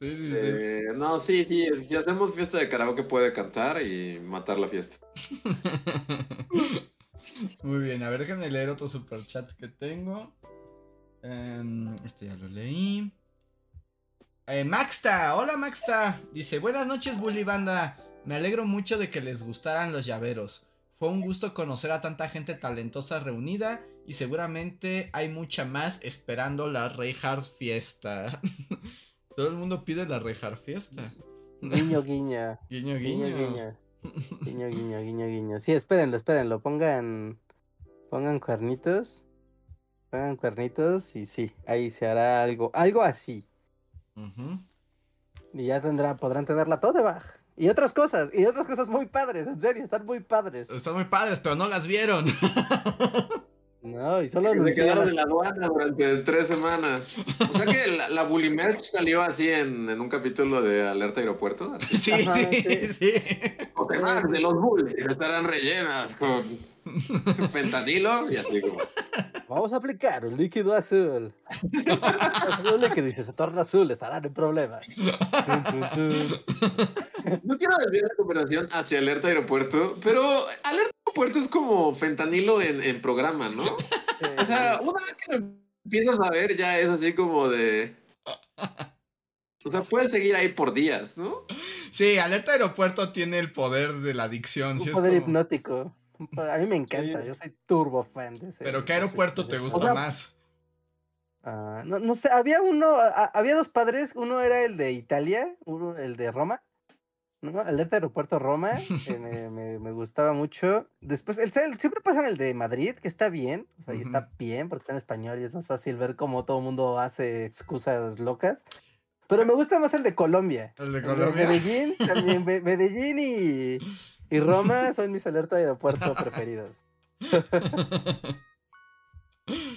Sí, sí, eh, no, sí, sí. Si hacemos fiesta de karaoke puede cantar y matar la fiesta. *laughs* Muy bien, a ver, déjenme leer otro super chat que tengo. Em, este ya lo leí. Eh, Maxta, hola Maxta. Dice, buenas noches, Bully Banda. Me alegro mucho de que les gustaran los llaveros. Fue un gusto conocer a tanta gente talentosa reunida y seguramente hay mucha más esperando la Reinhardt fiesta. *laughs* Todo el mundo pide la Reinhardt fiesta. Guiño, guiño. *laughs* Guiño, guiño. guiño. Guiño, guiño, guiño, guiño. Sí, espérenlo, espérenlo. Pongan, pongan cuernitos. Pongan cuernitos y sí, ahí se hará algo, algo así. Y ya tendrán, podrán tenerla toda baja. Y otras cosas, y otras cosas muy padres, en serio, están muy padres. Están muy padres, pero no las vieron. *laughs* No, y solo Se quedaron en la aduana durante tres semanas. O sea que la, la Bully Merch salió así en, en, un capítulo de Alerta Aeropuerto. Sí, sí, sí. O demás de los bullies estarán rellenas con *laughs* fentanilo y así como. Vamos a aplicar un líquido azul. *laughs* un líquido y se torna azul, estarán en problemas. No quiero desviar la conversación hacia Alerta Aeropuerto, pero Alerta Aeropuerto es como fentanilo en, en programa, ¿no? O sea, una vez que lo empiezas a ver, ya es así como de. O sea, puedes seguir ahí por días, ¿no? Sí, Alerta Aeropuerto tiene el poder de la adicción. Un poder hipnótico. A mí me encanta, yo soy turbo fan de ese. ¿Pero qué aeropuerto te gusta más? Uh, no, no, sé, había uno, había dos padres, uno era el de Italia, uno el de Roma. ¿no? Alerta Aeropuerto Roma, me, *laughs* me, me, gustaba mucho. Después, el, siempre pasan el de Madrid, que está bien, o sea, y está bien porque está en español y es más fácil ver cómo todo el mundo hace excusas locas. Pero me gusta más el de Colombia. El de Colombia. El de Medellín, también, *laughs* Medellín y, y Roma son mis alerta de aeropuerto preferidos.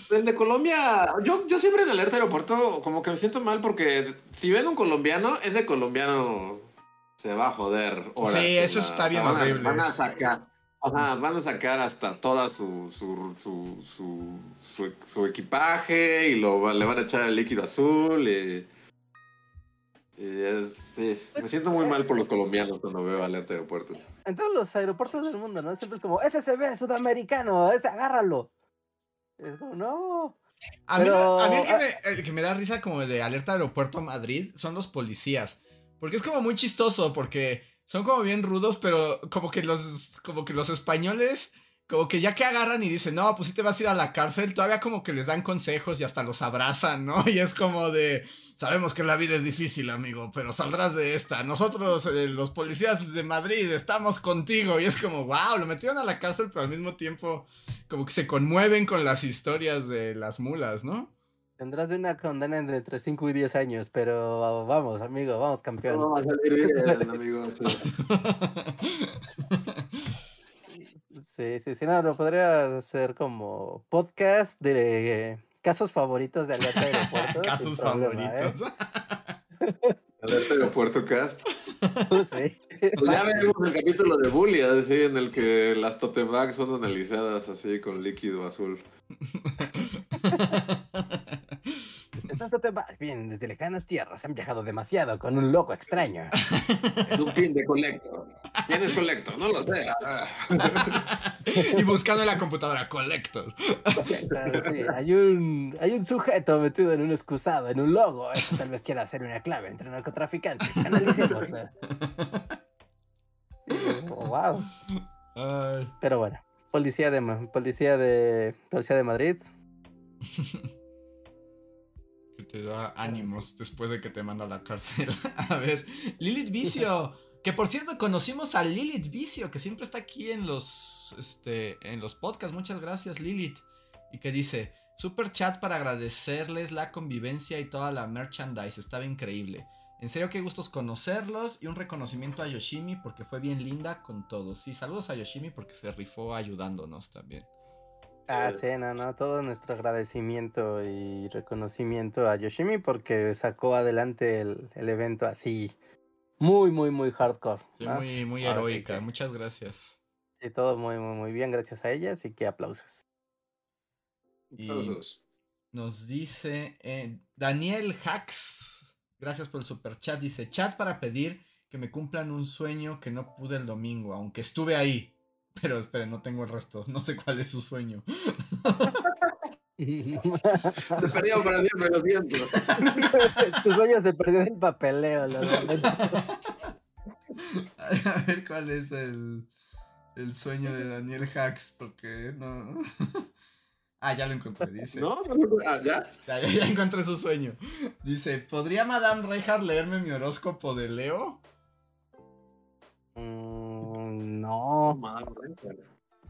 El de Colombia, yo, yo siempre en alerta de aeropuerto como que me siento mal porque si ven un colombiano, ese colombiano se va a joder. sí, eso está bien van horrible. van a sacar, van a sacar hasta toda su, su, su, su, su equipaje y lo, le van a echar el líquido azul. Y sí, me pues, siento muy mal por los colombianos cuando veo alerta de aeropuerto. En todos los aeropuertos del mundo, ¿no? Siempre es como, ese se ve sudamericano, ese agárralo. Es como, no. A mí, a mí el, que me, el, que me, da risa como de alerta aeropuerto a Madrid son los policías. Porque es como muy chistoso, porque son como bien rudos, pero como que los, como que los españoles como que ya que agarran y dicen, no, pues si te vas a ir a la cárcel, todavía como que les dan consejos y hasta los abrazan, ¿no? *laughs* Y es como de, sabemos que la vida es difícil, amigo, pero saldrás de esta. Nosotros, eh, los policías de Madrid, estamos contigo. Y es como, wow, lo metieron a la cárcel, pero al mismo tiempo como que se conmueven con las historias de las mulas, ¿no? Tendrás de una condena de entre 5 y 10 años, pero vamos, amigo, vamos, campeón. Vamos a salir bien, amigo. *laughs* Sí, sí, sí, no, lo podría hacer como podcast de casos favoritos de Alerta Aeropuerto. *laughs* casos ¿eh? favoritos. *laughs* Alerta Aeropuerto Cast. *laughs* Pues sí. Pues ya vemos el capítulo de Bully, así, en el que las totem bags son analizadas así con líquido azul. Estas totem bags vienen desde lejanas tierras, han viajado demasiado con un loco extraño. Es un fin de colector. ¿Quién es colector? No lo sé. y buscando en la computadora, colector. Sí, hay un, hay un sujeto metido en un excusado, en un logo. Esto tal vez quiera hacer una clave entre narcotraficantes. Analicémoslo. Oh, wow. Pero bueno, policía de policía de policía de Madrid. *laughs* te da ánimos después de que te manda a la cárcel. *laughs* a ver, Lilith Vicio. *laughs* Que por cierto, conocimos a Lilith Vicio, que siempre está aquí en los, este, en los podcasts. Muchas gracias, Lilith. Y que dice, super chat para agradecerles la convivencia y toda la merchandise. Estaba increíble. En serio, qué gustos conocerlos y un reconocimiento a Yoshimi porque fue bien linda con todos. Sí, saludos a Yoshimi porque se rifó ayudándonos también. Ah, sí, no, no, todo nuestro agradecimiento y reconocimiento a Yoshimi porque sacó adelante el, evento así, muy, muy, muy hardcore. Sí, muy, muy heroica, muchas gracias. Sí, todo muy, muy, muy bien, gracias a ella, así que aplausos. Y nos dice eh, Daniel Hacks Gracias por el super chat. Dice, chat para pedir que me cumplan un sueño que no pude el domingo, aunque estuve ahí. Pero esperen, no tengo el resto. *laughs* No sé cuál es su sueño. se perdió para me lo siento. tu sueño se perdió en papeleo, *laughs* A ver cuál es el, el sueño de Daniel Hacks, porque no. *laughs* Ah, ya lo encontré, dice. ¿No? Ah, ¿ya? ¿ya? encontré su sueño. Dice, ¿podría Madame Reinhardt leerme mi horóscopo de Leo? Mm, no.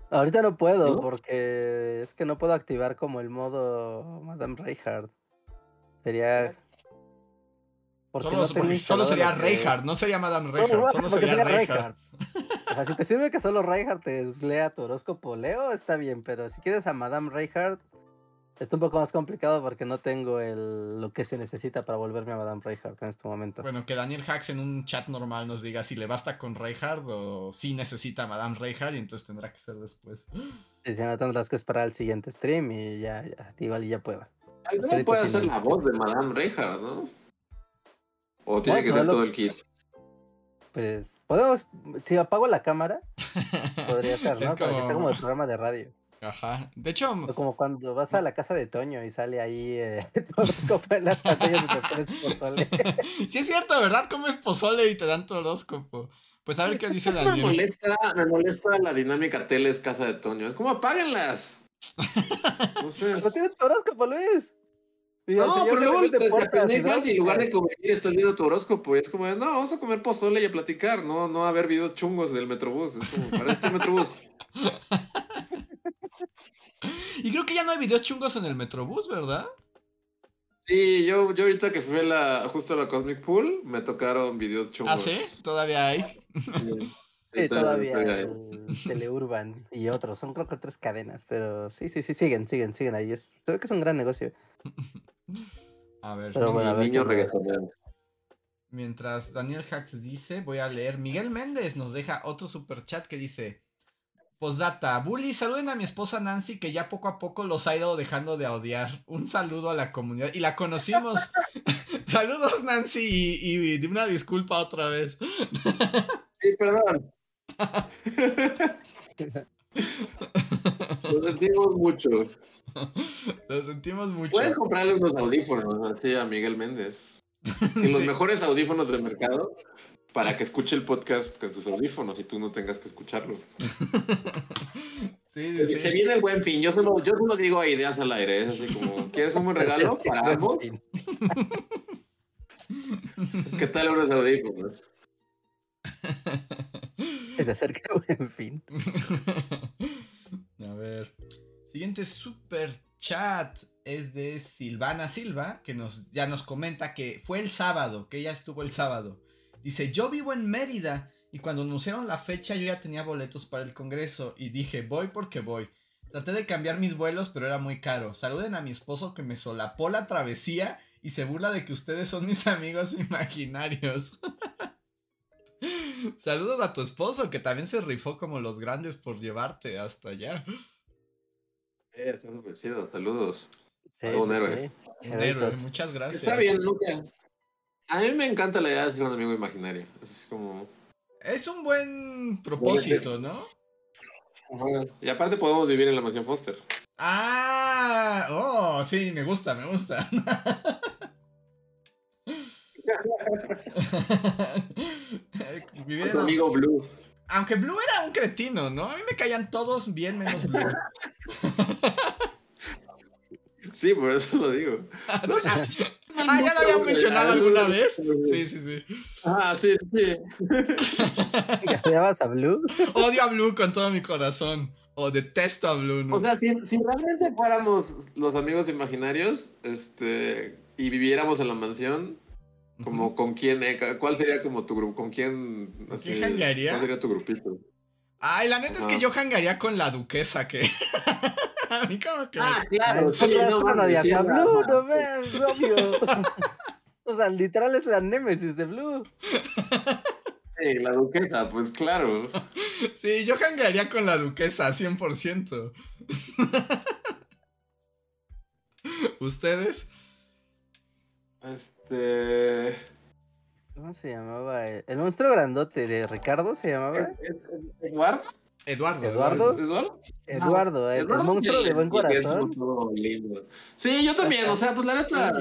Ahorita no puedo, porque es que no puedo activar como el modo Madame Reinhardt. Sería... Solo, solo, sería Reinhardt, no sería Madame Reinhardt, solo sería, Reinhardt. O sea, si te sirve que solo Reinhardt te lea tu horóscopo Leo, está bien, pero si quieres a Madame Reinhardt, está un poco más complicado porque no tengo el, lo que se necesita para volverme a Madame Reinhardt en este momento. Bueno, que Daniel Hacks en un chat normal nos diga si le basta con Reinhardt o si necesita a Madame Reinhardt y entonces tendrá que ser después. Y si no tendrás que esperar al siguiente stream y ya, ya igual y ya pueda. Alguien puede hacer la voz de Madame Reinhardt, ¿no? O tiene que ser todo el kit. Pues podemos, si apago la cámara, podría ser, *laughs* ¿no? Para que sea como el programa de radio. Ajá. De hecho, como cuando vas a la casa de Toño y sale ahí eh, *laughs* horóscopo en las pantallas mientras comes pozole. *laughs* sí, es cierto, ¿verdad? Comes pozole y te dan tu horóscopo. Pues a ver qué dice Daniel. Me molesta, me molesta la dinámica teles casa de Toño. Es como apáguenlas. *laughs* No sé. No tienes tu horóscopo, Luis no, pero luego te, te y en lugar de comer estás viendo tu horóscopo y es como, no, vamos a comer pozole y a platicar, no, no a haber videos chungos del Metrobús. Es como, para este Metrobús. Y creo que ya no hay videos chungos en el Metrobús, ¿verdad? Sí, yo, yo ahorita que fui la, justo a la Cosmic Pool, me tocaron videos chungos. ¿Ah, sí? ¿Todavía hay? Sí, *laughs* todavía, el Teleurban y otros. Son creo que tres cadenas, pero sí, sí, sí, siguen, siguen, siguen ahí. Es, creo que es un gran negocio. *laughs* A ver, pero bueno, a ver niño Mientras Daniel Hacks dice, voy a leer. Miguel Méndez nos deja otro super chat que dice: Postdata, Bully, saluden a mi esposa Nancy que ya poco a poco los ha ido dejando de odiar. Un saludo a la comunidad. Y la conocimos. *laughs* *laughs* Saludos Nancy y, y, una disculpa otra vez. *laughs* sí, perdón. Lo sentimos mucho. Lo sentimos mucho. Puedes comprarle unos audífonos así a Miguel Méndez. los mejores audífonos del mercado para que escuche el podcast con sus audífonos y tú no tengas que escucharlo. *laughs* Se viene el buen fin. Yo solo, yo solo digo ideas al aire. Es así como, ¿quieres un buen *laughs* regalo para ambos? *laughs* ¿Qué tal unos audífonos? se acerca en fin. A ver. Siguiente super chat es de Silvana Silva, que nos, ya nos comenta que fue el sábado, que ella estuvo el sábado. Dice, yo vivo en Mérida y cuando anunciaron la fecha yo ya tenía boletos para el Congreso y dije, voy porque voy. Traté de cambiar mis vuelos, pero era muy caro. Saluden a mi esposo que me solapó la travesía y se burla de que ustedes son mis amigos *laughs* imaginarios. *laughs* Saludos a tu esposo que también se rifó como los grandes por llevarte hasta allá. Eh, está súper chido, saludos. un héroe. Un héroe, muchas gracias. Está bien, Luca. A mí me encanta la idea de ser un amigo imaginario. Es como. Es un buen propósito, ¿no? Y aparte podemos vivir en la mansión Foster. Ah, oh, sí, me gusta, me gusta. *laughs* Vivir amigo Blue. Aunque Blue era un cretino, ¿no? A mí me caían todos bien menos Blue. *laughs* sí, por eso lo digo. *laughs* ah, ya lo habían mencionado alguna vez. Sí, sí, sí. Ah, sí, sí. *laughs* ¿Odiabas a Blue? Odio a Blue con todo mi corazón. O detesto a Blue. ¿no? O sea, si, si, realmente fuéramos los amigos imaginarios este, y viviéramos en la mansión, como con quién, eh, ¿cuál sería como tu grupo? ¿Con quién? Así, ¿Quién? ¿Cuál sería tu grupito? Ay, la neta es que yo hangaría con la duquesa que. *laughs* a mí como que. Ah, claro, sí, no, no, a Blue, no veas, obvio. *laughs* o sea, literal es la némesis de Blue. *laughs* Sí, la duquesa, pues claro. Sí, yo hangaría con la duquesa, 100%. ¿Ustedes? Este. ¿Cómo se llamaba? El monstruo grandote de Ricardo se llamaba. ¿Eduardo? Eduardo. ¿Eduardo? ¿Eduardo? Eduardo, el, monstruo de buen corazón. Sí, yo también, o sea, pues la neta.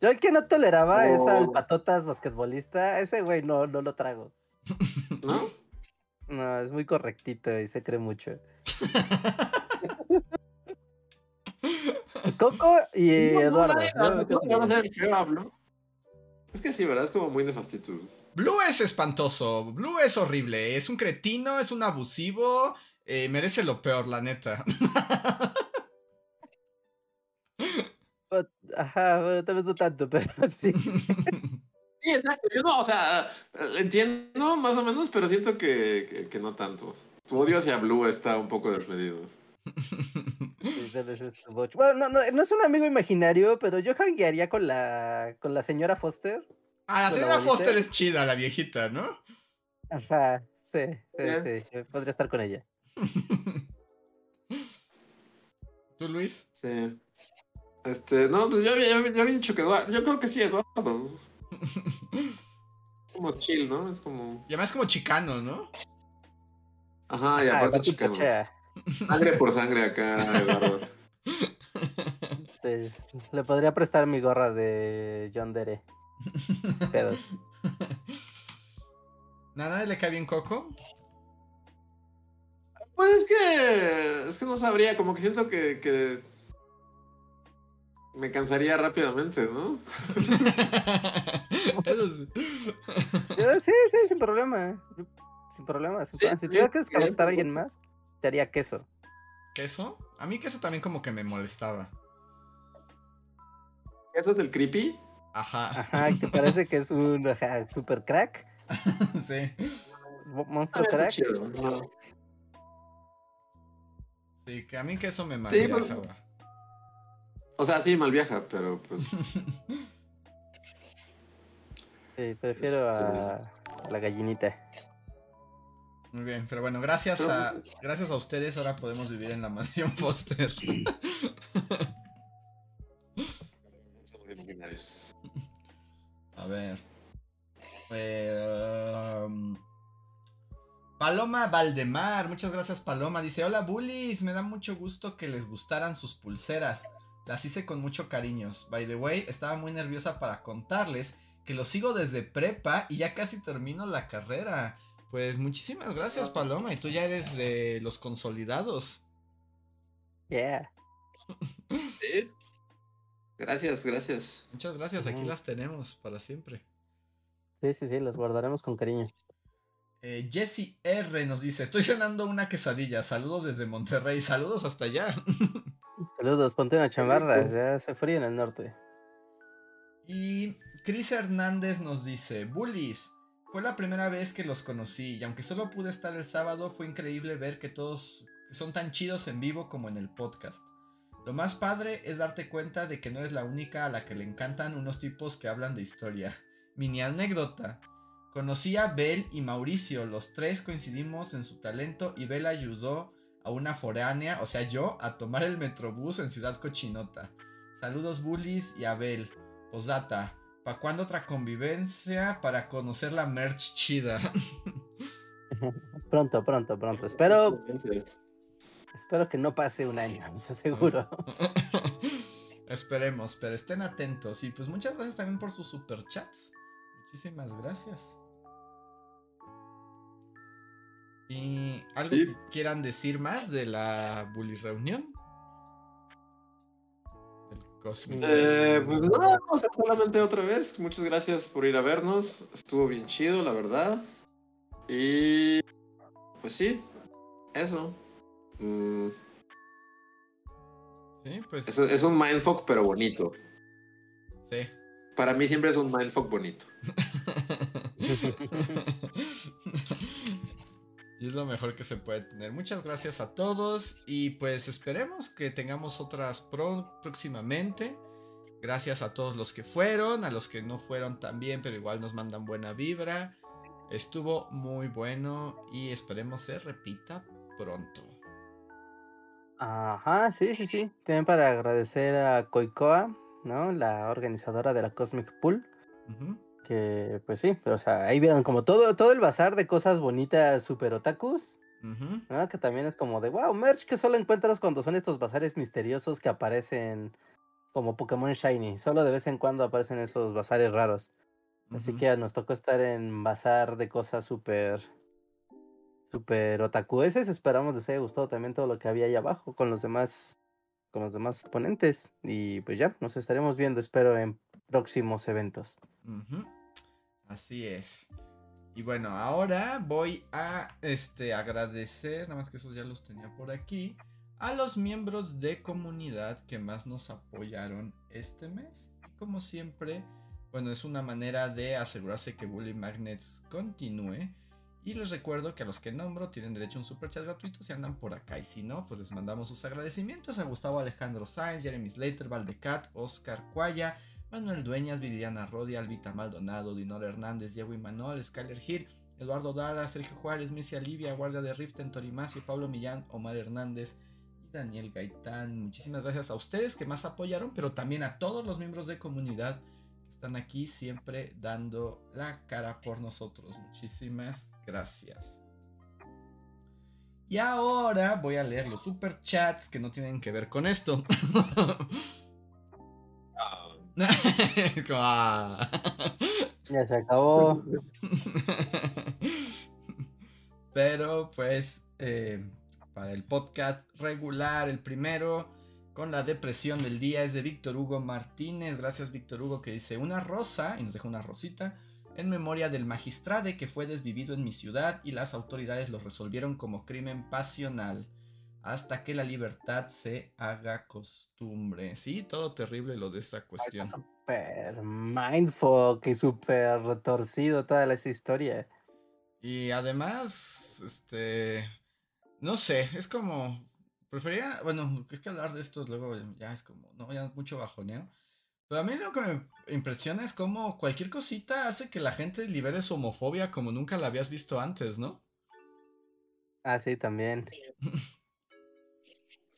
Yo el que no toleraba es al patotas basquetbolista, ese güey no, no lo trago. *laughs* ¿No? No, es muy correctito y se cree mucho. *laughs* Coco y Eduardo. Es que sí, ¿verdad? Es como muy nefastito. Blue es espantoso. Blue es horrible. Es un cretino, es un abusivo. Eh, merece lo peor, la neta. *laughs* Ajá, bueno, tal vez no tanto, pero *laughs* sí. *laughs* Sí, exacto. Yo no, o sea, entiendo más o menos, pero siento que, que no tanto. Tu odio hacia Blue está un poco desmedido. Bueno, no, no, es un amigo imaginario, pero yo hanguearía con la, con la señora Foster. Ah, la señora Foster es chida, la viejita, ¿no? Ajá, sí, sí, sí, podría estar con ella. *laughs* ¿Tú, Luis? Sí. Este, no, pues yo, había dicho que Eduardo, yo creo que sí, Eduardo. *laughs* como chill, ¿no? Es como... Y además como chicano, ¿no? Ajá, y aparte chicano. Sangre por sangre acá, Eduardo. Este, le podría prestar mi gorra de John Dere. Pedos. ¿Nada le cae bien Coco? Pues es que. Es que no sabría, como que siento que. que me cansaría rápidamente, ¿no? *laughs* sí. sí, sin problema. Sin problema. si tuvieras que desconectar a alguien más, te haría queso. ¿Queso? A mí queso también como que me molestaba. ¿Queso es el creepy? Ajá. Ajá, que *laughs* parece que es un super crack. *laughs* sí. Monstruo ah, crack. Sí, que a mí queso me malviaja. Sí, O sea, sí, mal viaja, pero pues. *laughs* sí, prefiero a este la gallinita. Muy bien, pero bueno, gracias a gracias a ustedes ahora podemos vivir en la mansión Foster. a ver. Um, Paloma Valdemar, muchas gracias Paloma. Dice, hola bullies, me da mucho gusto que les gustaran sus pulseras. Las hice con mucho cariño. By the way, estaba muy nerviosa para contarles que lo sigo desde prepa y ya casi termino la carrera. Pues muchísimas gracias, Paloma. Y tú ya eres de los consolidados. Yeah. *laughs* Sí. Gracias, gracias. Muchas gracias. Aquí las tenemos para siempre. Sí, sí, sí, las guardaremos con cariño. Eh, Jesse R nos dice: Estoy cenando una quesadilla. Saludos desde Monterrey. Saludos hasta allá. *laughs* Saludos, ponte una chamarra. Ya hace frío en el norte. Y Chris Hernández nos dice: Bullies. Fue la primera vez que los conocí y aunque solo pude estar el sábado, fue increíble ver que todos son tan chidos en vivo como en el podcast. Lo más padre es darte cuenta de que no eres la única a la que le encantan unos tipos que hablan de historia. Mini anécdota. Conocí a Bel y Mauricio, los tres coincidimos en su talento y Bel ayudó a una foránea, o sea yo, a tomar el metrobús en Ciudad Cochinota. Saludos bullies y a Bel. Posdata, ¿pa' cuándo otra convivencia para conocer la merch chida? pronto, pronto, pronto. Espero. Espero que no pase un año, *laughs* eso seguro. *laughs* Esperemos, pero estén atentos. Y pues muchas gracias también por sus superchats. Muchísimas gracias. ¿Y algo que quieran decir más de la Bully Reunión? Eh, pues nada, solamente otra vez. Muchas gracias por ir a vernos. Estuvo bien chido, la verdad. Y pues sí, eso. Mm. Sí, pues. Es, es un mindfuck, pero bonito. Sí. Para mí siempre es un mindfuck bonito. *laughs* y es lo mejor que se puede tener. Muchas gracias a todos y pues esperemos que tengamos otras próximamente. Gracias a todos los que fueron, a los que no fueron también, pero igual nos mandan buena vibra. Estuvo muy bueno y esperemos se repita pronto. Ajá, sí, sí, sí. También para agradecer a Koikoa, ¿no? La organizadora de la Cosmic Pool. Que pues sí, o sea, ahí vieron como todo, todo el bazar de cosas bonitas super otakus. ¿no? Que también es como de wow, merch que solo encuentras cuando son estos bazares misteriosos que aparecen como Pokémon Shiny. Solo de vez en cuando aparecen esos bazares raros. Así que nos tocó estar en bazar de cosas súper, súper otakueses. Esperamos les haya gustado también todo lo que había ahí abajo con los demás, con los demás ponentes. Y pues ya, nos estaremos viendo, espero, en próximos eventos. Así es. Y bueno, ahora voy a este, agradecer, nada más que esos ya los tenía por aquí, a los miembros de comunidad que más nos apoyaron este mes. como siempre, bueno, es una manera de asegurarse que Bully Magnets continúe. Y les recuerdo que a los que nombro tienen derecho a un super chat gratuito si andan por acá. Y si no, pues les mandamos sus agradecimientos a Gustavo Alejandro Sáenz, Jeremy Slater, Valdecat, Oscar Cuaya, Manuel Dueñas, Viviana Rodi, Albita Maldonado, Dinor Hernández, Diego Imanol, Skyler Gil, Eduardo Dara, Sergio Juárez, Mircia Livia, Guardia de Rift en Torimacio, Pablo Millán, Omar Hernández y Daniel Gaitán. Muchísimas gracias a ustedes que más apoyaron, pero también a todos los miembros de comunidad están aquí siempre dando la cara por nosotros. Muchísimas gracias. Y ahora voy a leer los super chats que no tienen que ver con esto. *laughs* *laughs* Ah. Ya se acabó. *laughs* Pero pues eh, para el podcast regular, el primero con la depresión del día es de Víctor Hugo Martínez. Gracias Víctor Hugo que dice una rosa y nos deja una rosita en memoria del magistrade que fue desvivido en mi ciudad y las autoridades lo resolvieron como crimen pasional hasta que la libertad se haga costumbre. Sí, todo terrible lo de esta cuestión. Super mindfuck y super retorcido toda esa historia. Y además, este, no sé, es como Prefería, bueno, es que hablar de esto luego ya es como, no, ya mucho bajoneo. Pero a mí lo que me impresiona es como cualquier cosita hace que la gente libere su homofobia como nunca la habías visto antes, ¿no? Ah, sí, también. *laughs*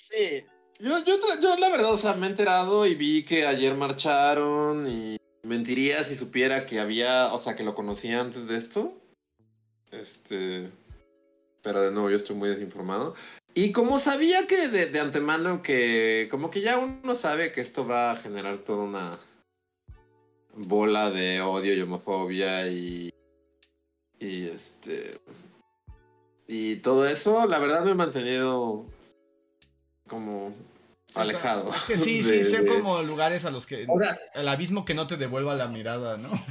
sí. Yo, yo, yo la verdad, o sea, me he enterado y vi que ayer marcharon y mentiría si supiera que había, o sea, que lo conocía antes de esto. Este... Pero de nuevo, yo estoy muy desinformado. Y como sabía que de, antemano que como que ya uno sabe que esto va a generar toda una bola de odio y homofobia y y este y todo eso, la verdad me he mantenido como alejado. Es que sí, *laughs* sí, son como lugares a los que el abismo que no te devuelva la mirada, ¿no? *laughs*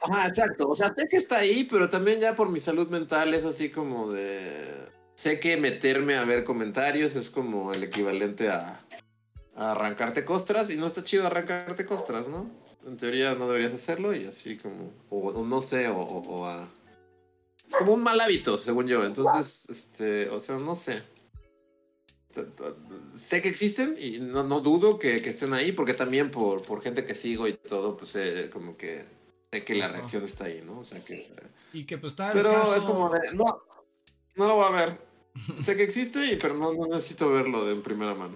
Ajá, exacto. O sea, sé que está ahí, pero también ya por mi salud mental es así como de sé que meterme a ver comentarios es como el equivalente a, arrancarte costras y no está chido arrancarte costras, ¿no? En teoría no deberías hacerlo y así como, o, no sé, o, a... como un mal hábito, según yo. Entonces, este, o sea, no sé. Sé que existen y no, no dudo que, estén ahí, porque también por, por gente que sigo y todo, pues eh, como que sé que la reacción está ahí, ¿no? O sea que... Y que pues está... Pero es como de, no, no lo voy a ver. sé que existe, pero no, no necesito verlo de primera mano.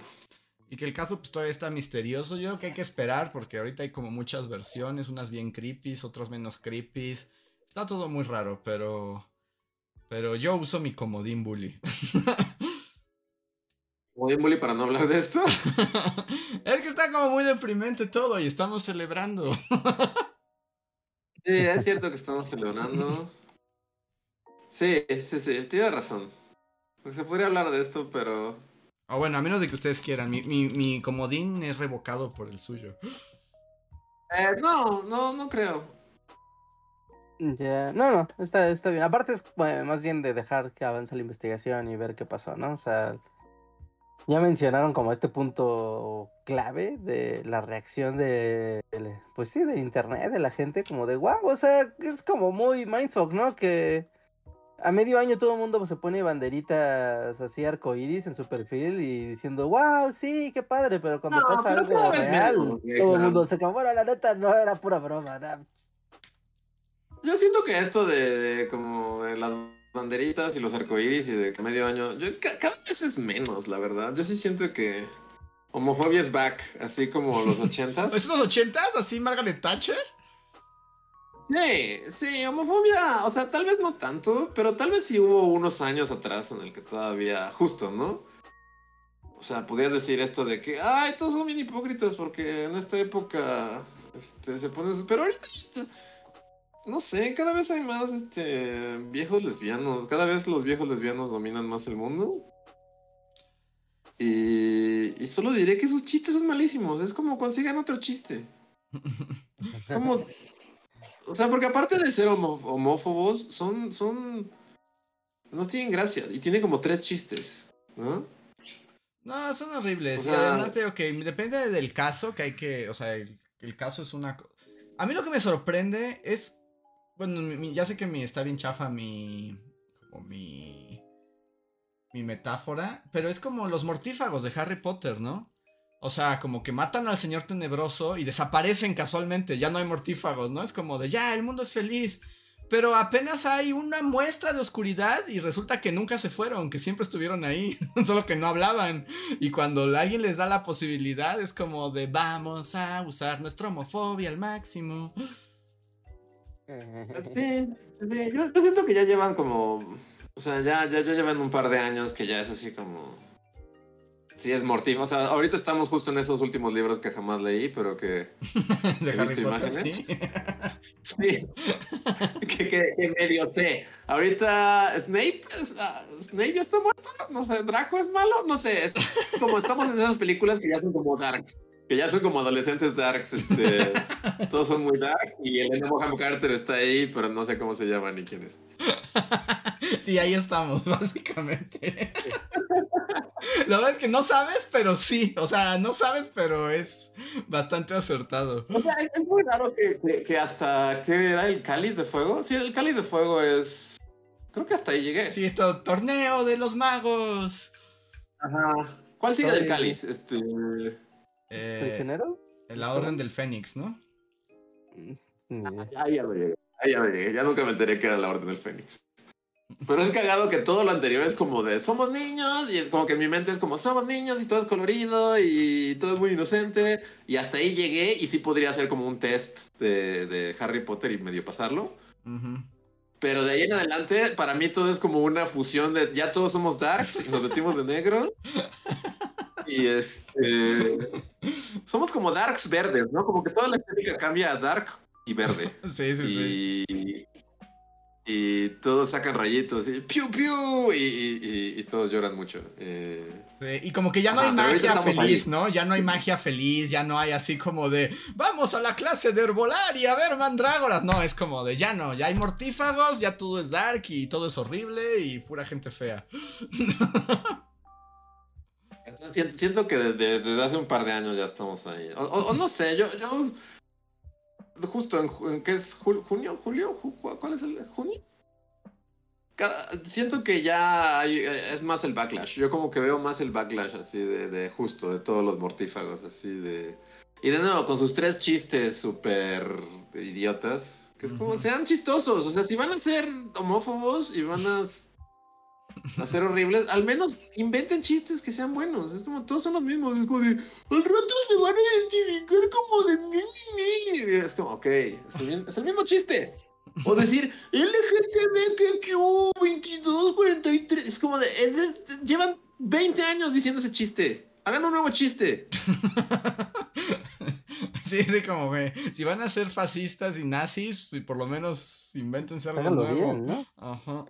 Y que el caso pues, todavía está misterioso. Yo creo que hay que esperar porque ahorita hay como muchas versiones, unas bien creepy, otras menos creepy. Está todo muy raro, pero... Pero yo uso mi comodín bully. *laughs* ¿Comodín bully para no hablar de esto? *laughs* es que está como muy deprimente todo y estamos celebrando. sí, es cierto que estamos celebrando. Sí, sí, sí, tiene razón. Se podría hablar de esto, pero o bueno, a menos de que ustedes quieran. Mi, mi, comodín es revocado por el suyo. Eh, no, no, no creo. Ya, no, no, está, está bien. Aparte es más bien de dejar que avance la investigación y ver qué pasó, ¿no? O sea, ya mencionaron como este punto clave de la reacción de, pues sí, de internet, de la gente, como de wow, o sea, es como muy mindfuck, ¿no? Que a medio año todo el mundo se pone banderitas así arcoíris en su perfil y diciendo, wow, sí, qué padre, pero cuando pasa algo real, todo el mundo se como, bueno, la neta no era pura broma. Yo siento que esto de, como de las banderitas y los arcoíris y de medio año, yo, cada vez es menos, la verdad. Yo sí siento que homofobia es back, así como los *laughs* ochentas. ¿Es los ochentas? ¿Así Margaret Thatcher? Sí, sí, homofobia, o sea, tal vez no tanto, pero tal vez sí hubo unos años atrás en el que todavía, justo, ¿no? O sea, podías decir esto de que, ay, todos son bien hipócritas porque en esta época este, se ponen... Pero ahorita, no sé, cada vez hay más este, viejos lesbianos, cada vez los viejos lesbianos dominan más el mundo. Y, y solo diré que esos chistes son malísimos, es como consigan otro chiste. *laughs* Como o sea, porque aparte de ser homófobos, son, son, no tienen gracia y tienen como tres chistes, ¿no? No, son horribles. y además digo que depende del caso, que hay que, o sea, el, caso es una... A mí lo que me sorprende es, bueno, ya sé que mi, está bien chafa mi, como mi, mi metáfora, pero es como los mortífagos de Harry Potter, ¿no? O sea, como que matan al señor tenebroso y desaparecen casualmente, ya no hay mortífagos, ¿no? Es como de, ya, el mundo es feliz. Pero apenas hay una muestra de oscuridad y resulta que nunca se fueron, que siempre estuvieron ahí, *laughs* solo que no hablaban. Y cuando alguien les da la posibilidad es como de, vamos a usar nuestra homofobia al máximo. Sí, *laughs* sí, yo, siento que ya llevan como, o sea, ya, ya, ya llevan un par de años que ya es así como Sí, es mortífero. O sea, ahorita estamos justo en esos últimos libros que jamás leí, pero que *laughs* he visto imágenes. Sí. *laughs* que, que, medio sé. Ahorita Snape, ah, Snape ya está muerto. No sé, Draco es malo. No sé. Es como estamos en esas películas que ya son como darks. Que ya son como adolescentes darks. Este, *laughs* todos son muy darks. Y el Bonham Carter está ahí, pero no sé cómo se llama ni quién es. *laughs* Sí, ahí estamos, *laughs* básicamente. La verdad es que no sabes, pero sí. O sea, no sabes, pero es bastante acertado. O sea, es muy raro que, hasta. ¿Qué era el cáliz de fuego? Sí, el cáliz de fuego es. Creo que hasta ahí llegué. Sí, esto, torneo de los magos. Ajá. ¿Cuál sigue del cáliz? Este. Eh, ¿Prisionero? La Orden del Fénix, ¿no? Ah, ya lo llegué. ya lo llegué. Ya nunca me enteré que era la Orden del Fénix. Pero es cagado que todo lo anterior es como de somos niños y es como que en mi mente es como somos niños y todo es colorido y todo es muy inocente y hasta ahí llegué y sí podría ser como un test de, Harry Potter y medio pasarlo. Pero de ahí en adelante para mí todo es como una fusión de ya todos somos darks y nos vestimos de negro. *laughs* Y este somos como darks verdes, ¿no? Como que toda la estética cambia a dark y verde. *laughs* Sí, sí, sí y todos sacan rayitos y piu piu y, todos lloran mucho. Eh. y como que ya no hay magia feliz, ¿no? Ya no hay magia feliz, ya no hay así como de vamos a la clase de herbolaria a ver mandrágoras. No, es como de ya no, ya hay mortífagos, ya todo es dark y todo es horrible y pura gente fea. *laughs* Siento que desde, hace un par de años ya estamos ahí. O, no sé, yo, yo justo en, ¿qué es? ¿Junio? ¿Julio? ¿Cuál es el junio? siento que ya es más el backlash. Yo como que veo más el backlash así de, de justo, de todos los mortífagos, así de... Y de nuevo, con sus tres chistes súper idiotas, que es como, sean chistosos, o sea, si van a ser homófobos y van a, a ser horribles, al menos inventen chistes que sean buenos, es como, todos son los mismos, es como de, al rato se van a identificar como de mí, es como, ok, es el mismo chiste. O decir LGTBQ2243. Es como de, Llevan 20 años diciendo ese chiste. Hagan un nuevo chiste. *laughs* sí, sí, como, güey. Si van a ser fascistas y nazis, por lo menos invéntense algo nuevo. ¿no? Ajá.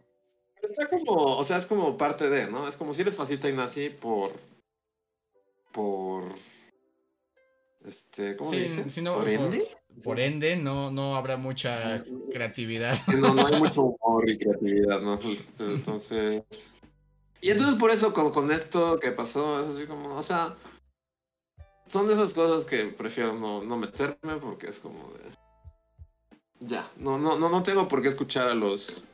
Está como, o sea, es como parte de, ¿no? Es como si eres fascista y nazi por. por. Este, ¿cómo se dice? ¿Por ende? Por, ende, no, no habrá mucha creatividad. No, no hay *laughs* mucho humor y creatividad, ¿no? Entonces. Y entonces por eso con, con esto que pasó, es así como, o sea, son de esas cosas que prefiero no, no meterme porque es como de. Ya, no, no, no, no tengo por qué escuchar a los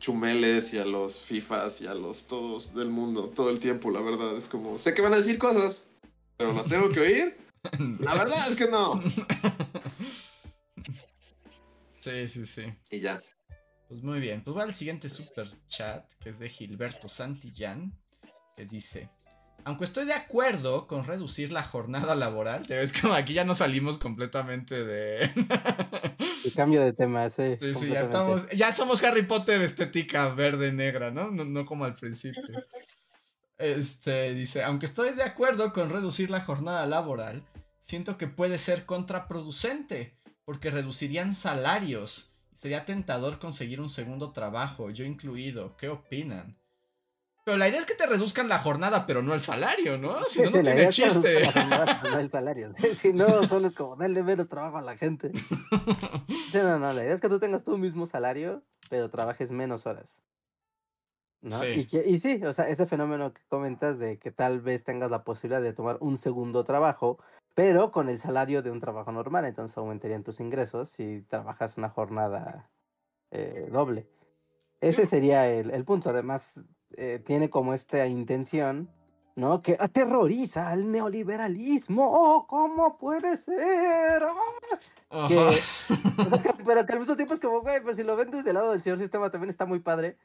chumeles y a los FIFAs y a los todos del mundo todo el tiempo, la verdad. Es como, sé que van a decir cosas, pero las tengo que oír. *laughs* La verdad es que no. *laughs* Sí, sí, sí. Y ya. Pues muy bien, pues va al siguiente super chat, que es de Gilberto Santillán, que dice, aunque estoy de acuerdo con reducir la jornada laboral, te ves como aquí ya no salimos completamente de... El cambio de tema, sí. Sí, sí, ya estamos, ya somos Harry Potter estética verde negra, ¿no? No, no como al principio. Este, dice, aunque estoy de acuerdo con reducir la jornada laboral, siento que puede ser contraproducente, porque reducirían salarios Sería tentador conseguir un segundo trabajo, yo incluido. ¿Qué opinan? Pero la idea es que te reduzcan la jornada, pero no el salario, ¿no? Si no, no tiene chiste. no el salario. Si no, *laughs* solo es como darle menos trabajo a la gente. Sí, no, no, la idea es que tú tengas tu mismo salario, pero trabajes menos horas. ¿no? Sí. Y, y, sí, o sea, ese fenómeno que comentas de que tal vez tengas la posibilidad de tomar un segundo trabajo, pero con el salario de un trabajo normal, entonces aumentarían tus ingresos si trabajas una jornada eh, doble. Ese sería el, el punto. Además, eh, tiene como esta intención, ¿no? Que aterroriza al neoliberalismo. ¡Oh, cómo puede ser! ¡Ah! *laughs* pero que al mismo tiempo es como, güey, pues si lo ven desde el lado del señor sistema también está muy padre.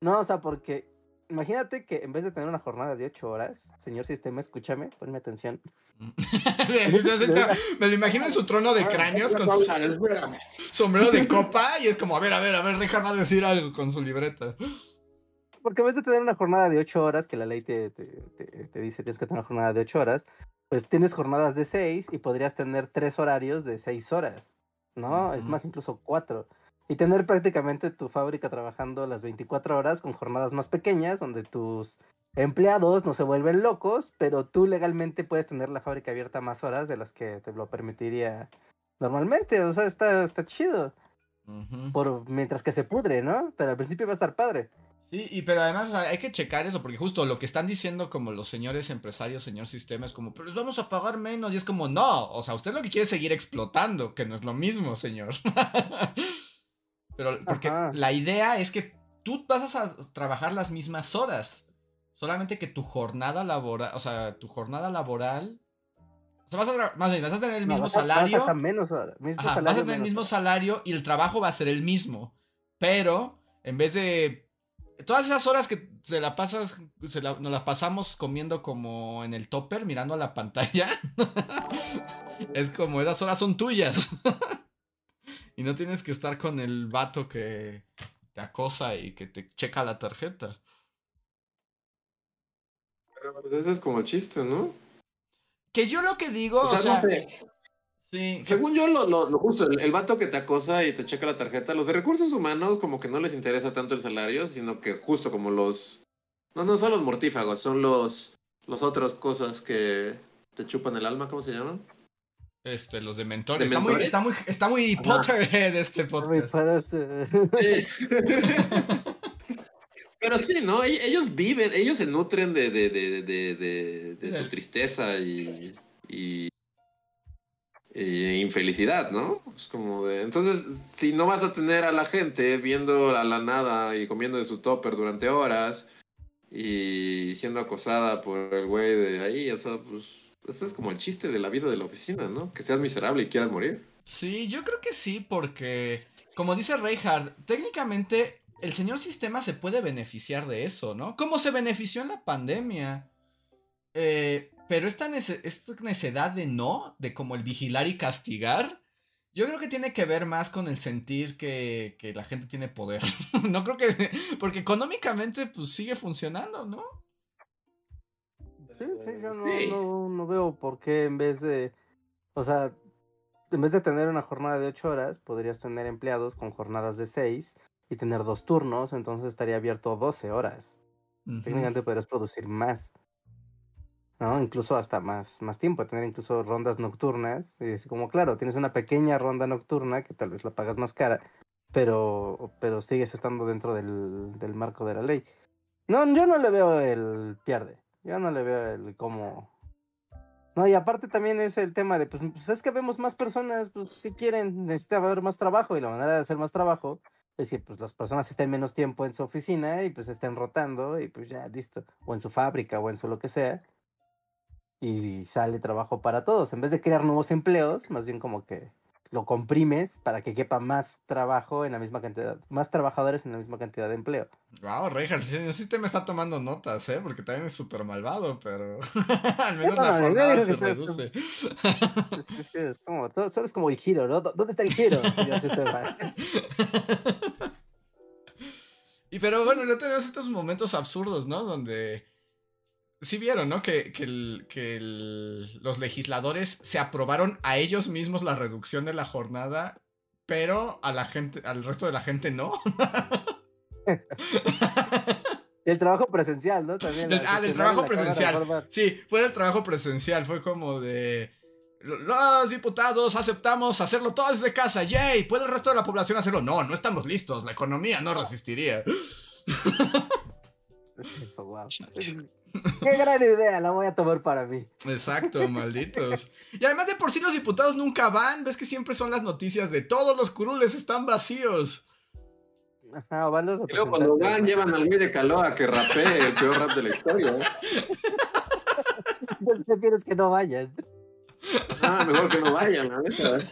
No, o sea, porque imagínate que en vez de tener una jornada de ocho horas, señor sistema, escúchame, ponme atención. *laughs* me lo imagino en su trono de cráneos con su sombrero de copa y es como, a ver, a ver, a ver, Richard va a decir algo con su libreta. Porque en vez de tener una jornada de ocho horas, que la ley te, te, te, dice tienes que tener una jornada de ocho horas, pues tienes jornadas de seis y podrías tener tres horarios de seis horas, ¿no? Es más, incluso cuatro y tener prácticamente tu fábrica trabajando las 24 horas con jornadas más pequeñas, donde tus empleados no se vuelven locos, pero tú legalmente puedes tener la fábrica abierta más horas de las que te lo permitiría normalmente. O sea, está, está chido. Por, mientras que se pudre, ¿no? Pero al principio va a estar padre. Sí, y pero además hay que checar eso, porque justo lo que están diciendo como los señores empresarios, señor sistema, es como, pero les vamos a pagar menos, y es como, no, o sea, usted lo que quiere es seguir explotando, que no es lo mismo, señor. *laughs* Pero porque la idea es que tú vas a trabajar las mismas horas. Solamente que tu jornada laboral, o sea, tu jornada laboral. O sea, vas a, más bien, vas a tener el mismo salario. Vas a, menos horas, vas a tener el mismo salario y el trabajo va a ser el mismo. Pero, en vez de. Todas esas horas que se la pasas, se nos las pasamos comiendo como en el topper, mirando a la pantalla. *laughs* es como, esas horas son tuyas. *laughs* Y no tienes que estar con el vato que te acosa y que te checa la tarjeta. Pero pues, ese es como el chiste, ¿no? Que yo lo que digo, o, sea, sí. Según yo, lo, lo, justo, el, vato que te acosa y te checa la tarjeta, los de recursos humanos como que no les interesa tanto el salario, sino que justo como los... No, no son los mortífagos, son los... Los otras cosas que te chupan el alma, ¿cómo se llaman? Este, los de mentores. está, Muy, está, muy, está muy Potterhead este podcast. *laughs* Pero sí, ¿no? Ellos viven, ellos se nutren de, de, de, de, de tu tristeza y, y, infelicidad, ¿no? Es como de... Entonces, si no vas a tener a la gente viendo a la nada y comiendo de su topper durante horas y siendo acosada por el güey de ahí, o sea, pues... Ese es como el chiste de la vida de la oficina, ¿no? Que seas miserable y quieras morir. Sí, yo creo que sí, porque, como dice Reinhardt, técnicamente el señor sistema se puede beneficiar de eso, ¿no? Como se benefició en la pandemia. Eh, pero esta, necesidad de no, de como el vigilar y castigar, yo creo que tiene que ver más con el sentir que, la gente tiene poder. *laughs* no creo que... Porque económicamente pues sigue funcionando, ¿no? Sí, sí, yo no, no, veo por qué en vez de... O sea, en vez de tener una jornada de 8 horas, podrías tener empleados con jornadas de 6 y tener dos turnos, entonces estaría abierto 12 horas. Técnicamente podrías producir más. ¿No? Incluso hasta más, más tiempo, tener incluso rondas nocturnas. Así como, claro, tienes una pequeña ronda nocturna que tal vez la pagas más cara, pero, pero sigues estando dentro del, del marco de la ley. No, yo no le veo el pierde. Yo no le veo el cómo. No, y aparte también es el tema de, pues, pues es que vemos más personas, pues, que quieren, necesita haber más trabajo, y la manera de hacer más trabajo es que, pues, las personas estén menos tiempo en su oficina y, pues, estén rotando, y pues ya, listo, o en su fábrica, o en su lo que sea, y sale trabajo para todos. En vez de crear nuevos empleos, más bien como que lo comprimes para que quepa más trabajo en la misma cantidad, más trabajadores en la misma cantidad de empleo. Wow, Reinhardt, sí, te me está tomando notas, ¿eh? Porque también es súper malvado, pero *laughs* al menos la jornada se reduce. Es, como, todo, solo es como el giro, ¿no? ¿Dónde está el giro? y *laughs* pero bueno, no tenemos estos momentos absurdos, ¿no? Donde sí vieron, ¿no? Que, que, los legisladores se aprobaron a ellos mismos la reducción de la jornada, pero a la gente, al resto de la gente no. *laughs* el trabajo presencial, ¿no? También. ah, del trabajo presencial. Sí, fue del trabajo presencial, fue como de... Los diputados aceptamos hacerlo todo desde casa. ¡Yay! ¿Puede el resto de la población hacerlo? No, no estamos listos. La economía no resistiría. *laughs* Qué gran idea, la voy a tomar para mí. Exacto, malditos. Y además de por sí los diputados nunca van, ves que siempre son las noticias de todos los curules están vacíos. Ajá, van los y luego cuando van llevan al güey de Caloa que rapee el peor rap de la historia. ¿eh? ¿Qué quieres que no vayan? Ah, mejor que no vayan, la neta. ¿eh?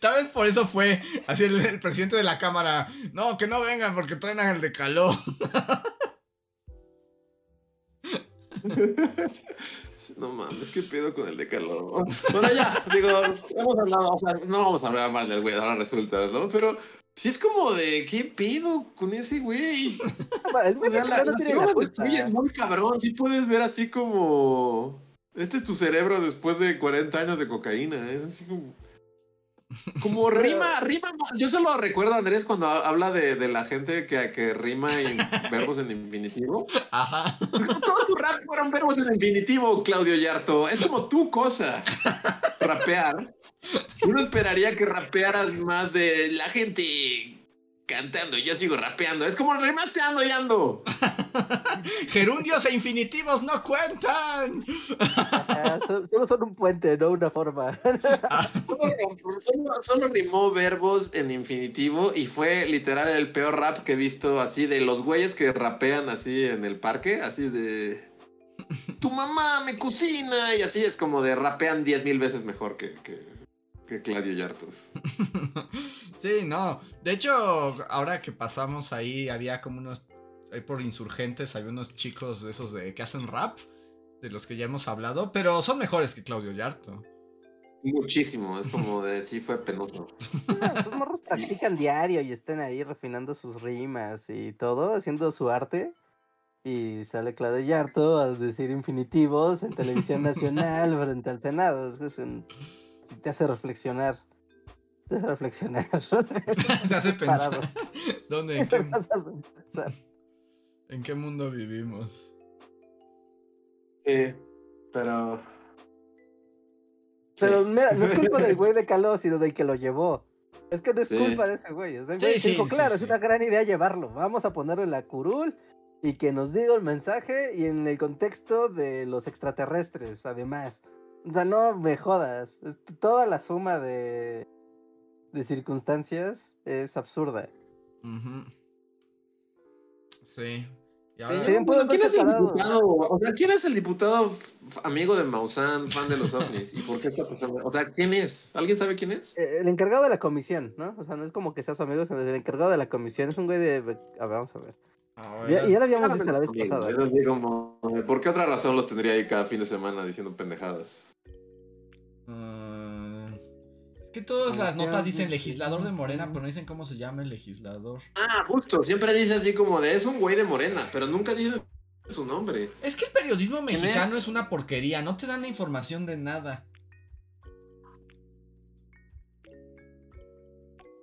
Tal vez por eso fue así el, presidente de la cámara. No, que no vengan porque traen al de calor. *laughs* *laughs* No mames, ¿qué pedo con el de calor? Bueno, ya, digo, hemos hablado, o sea, no vamos a hablar mal del güey, ahora resulta, ¿no? Pero sí es como de, ¿qué pedo con ese güey? Es o sea, la, la, muy cabrón, sí puedes ver así como... Este es tu cerebro después de 40 años de cocaína, es así como... Como *laughs* rima, rima. Yo solo recuerdo a Andrés cuando habla de, la gente que, que rima en *laughs* verbos en infinitivo. Ajá. Todos tus raps fueron verbos en infinitivo, Claudio Yarto. Es como tu cosa, rapear. Uno esperaría que rapearas más de la gente cantando, yo sigo rapeando. Es como remasteando y ando. *laughs* Gerundios e infinitivos no cuentan. solo son un puente, no una forma. solo, rimó verbos en infinitivo y fue literal el peor rap que he visto así de los güeyes que rapean así en el parque, así de... Tu mamá me cocina y así es como de rapean diez mil veces mejor que que Claudio Yarto. *laughs* sí, no. De hecho, ahora que pasamos ahí, había como unos. Ahí por insurgentes, hay unos chicos de esos de que hacen rap, de los que ya hemos hablado, pero son mejores que Claudio Yarto. Muchísimo, es como *laughs* de sí fue penoso. Los morros practican diario y están ahí refinando sus rimas y todo, haciendo su arte. Y sale Claudio Yarto a decir infinitivos en televisión nacional *laughs* frente al Senado. Es un te hace reflexionar. Te hace reflexionar. *laughs* *laughs* te hace pensar. *laughs* ¿Dónde? ¿En qué, ¿En qué mundo vivimos? Sí, pero. Pero mira, no es culpa del güey de Caló, sino del que lo llevó. Es que no es culpa de ese güey. O sea, dijo, claro, es una gran idea llevarlo. Vamos a ponerlo en la curul y que nos diga el mensaje y en el contexto de los extraterrestres, además. O sea, no me jodas. Toda la suma de, de circunstancias es absurda. Sí. ¿quién es el diputado? O sea, ¿quién es el diputado amigo de Maussan, fan de los ovnis? ¿Y por qué está pasando? O sea, ¿quién es? ¿Alguien sabe quién es? Eh, el encargado de la comisión, ¿no? O sea, no es como que sea su amigo, es el encargado de la comisión. Es un güey de. A ver, vamos a ver. y ya, lo habíamos visto la vez pasada. ¿Por qué otra razón los tendría ahí cada fin de semana diciendo pendejadas? Que todas las notas dicen legislador de Morena, pero no dicen cómo se llama el legislador. Ah, justo, siempre dice así como de es un güey de Morena, pero nunca dice su nombre. Es que el periodismo mexicano es una porquería, no te dan la información de nada.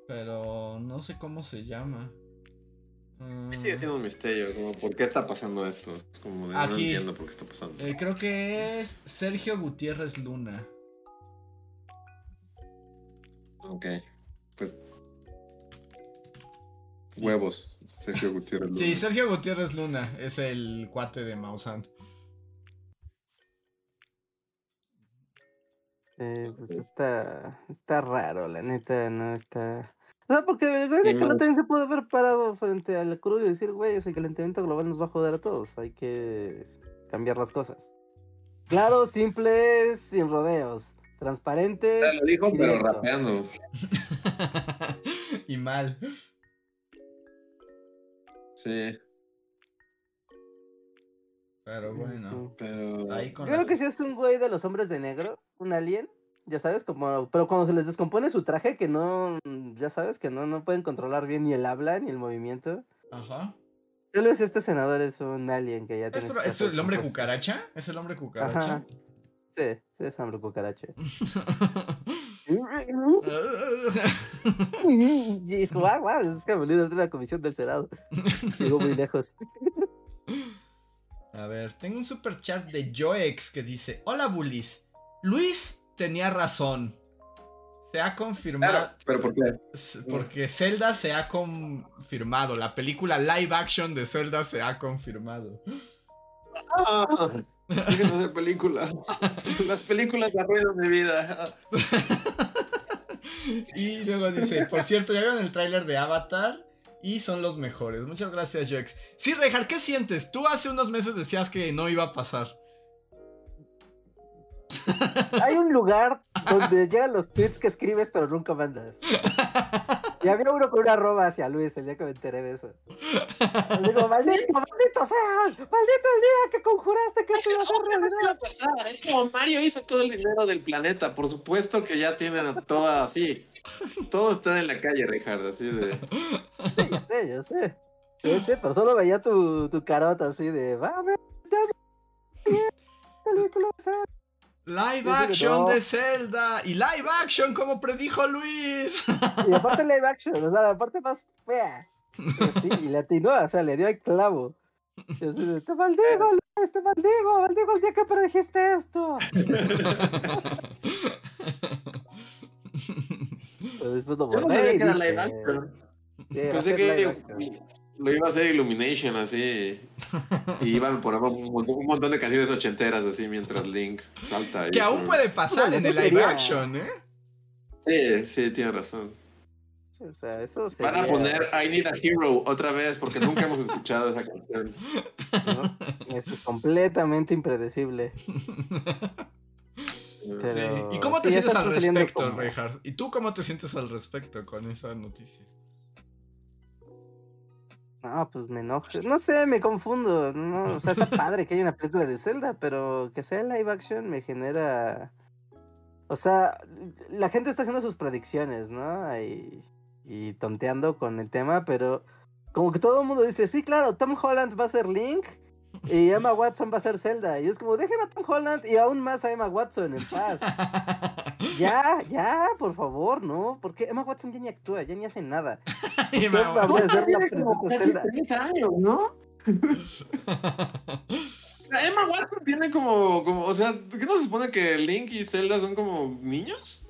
Pero no sé cómo se llama. sigue siendo un misterio, como por qué está pasando esto. Como no entiendo por qué está pasando. Eh, creo que es Sergio Gutiérrez Luna. Ok. Pues. Huevos, Sergio *laughs* Gutiérrez Luna. Sí, Sergio Gutiérrez Luna es el cuate de Maussan. Eh, pues está, está raro, la neta, no está. O sea, porque el güey de que no también se puede haber parado frente a la cruz y decir, güey, el calentamiento global nos va a joder a todos, hay que cambiar las cosas. Claro, simple, sin rodeos. Transparente. O sea, lo dijo, pero rapeando. *laughs* y mal. Sí. Pero bueno. Pero... Ahí Creo que si es un güey de los hombres de negro, un alien, ya sabes, como, pero cuando se les descompone su traje, que no, ya sabes, que no, no pueden controlar bien ni el habla ni el movimiento. Ajá. Tal vez este senador es un alien que ya ¿Es, tiene. ¿Es el hombre cucaracha? ¿Es el hombre cucaracha? Sí es hambre cucaracha. *laughs* y es como, ah, wow, es que me líder de la comisión del Senado. Sigo muy lejos. *laughs* A ver, tengo un super chat de Joex que dice: Hola, Bullies. Luis tenía razón. Se ha confirmado. ¿Pero por qué? Porque Zelda se ha confirmado. La película live action de Zelda se ha confirmado. *laughs* Ah. Déjenme hacer películas. Las películas arruinan mi vida. y luego dice, por cierto, ya vieron el tráiler de Avatar y son los mejores. Muchas gracias, Jex. Sí, Rejar, ¿qué sientes? Tú hace unos meses decías que no iba a pasar. Hay un lugar donde llegan los tweets que escribes pero nunca mandas. *laughs* Y había uno con una arroba hacia Luis el día que me enteré de eso. Le digo, maldito, maldito seas, maldito el día que conjuraste que esto iba a ser realidad. Es como Mario hizo todo el dinero del planeta, por supuesto que ya tienen a toda así. Todo está en la calle, Richard, así de. Sí, ya sé, ya sé. Ya sé, pero solo veía tu, tu carota así de, va a ver, película, Live action de Zelda y live action como predijo Luis. *laughs* Y aparte live action, o sea, la parte más fea. sí, y le atinó, o sea, le dio el clavo. te maldigo, Luis, te maldigo, maldigo el día que predijiste esto. *laughs* Pero después lo Yo no sabía que era live action. Pensé que lo iba a hacer Illumination así. Y *laughs* iban a poner un, montón de canciones ochenteras así mientras Link salta. Que aún puede pasar en el live action, ¿eh? Sí, sí, tiene razón. O sea, eso Van a poner I Need a Hero otra vez porque nunca hemos escuchado esa canción. *laughs* Es completamente impredecible. ¿Y cómo te sientes al respecto, como... ¿Y tú cómo te sientes al respecto con esa noticia? No, pues me enojo. No sé, me confundo. No, o sea, está *laughs* padre que haya una película de Zelda, pero que sea live action me genera. O sea, la gente está haciendo sus predicciones, ¿no? Y, y tonteando con el tema, pero como que todo el mundo dice, sí, claro, Tom Holland va a ser Link y Emma Watson va a ser Zelda. Y es como, dejen a Tom Holland y aún más a Emma Watson en paz. *laughs* ya, ya, por favor, ¿no? Porque Emma Watson ya ni actúa, ya ni hace nada. *laughs* Emma Watson tiene como 30 años, ¿no? *laughs* Emma Watson tiene como, como, o sea, ¿qué no se supone que Link y Zelda son como niños?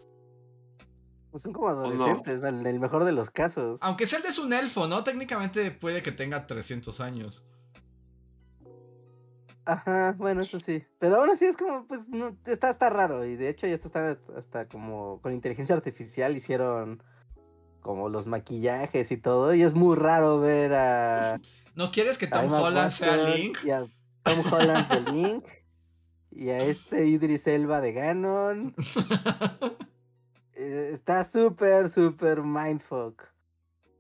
Pues son como adolescentes, en el mejor de los casos. Aunque Zelda es un elfo, ¿no? Técnicamente puede que tenga 300 años. Ajá, bueno, eso sí. Pero aún así es como, pues, no, está, está raro. Y de hecho ya está hasta como con inteligencia artificial hicieron como los maquillajes y todo. Y es muy raro ver a. *laughs* ¿No quieres que Tom Holland sea Link? Y a Tom Holland de Link. y a *laughs* este Idris Elba de Ganon. *laughs* Eh, está súper, súper mindfuck.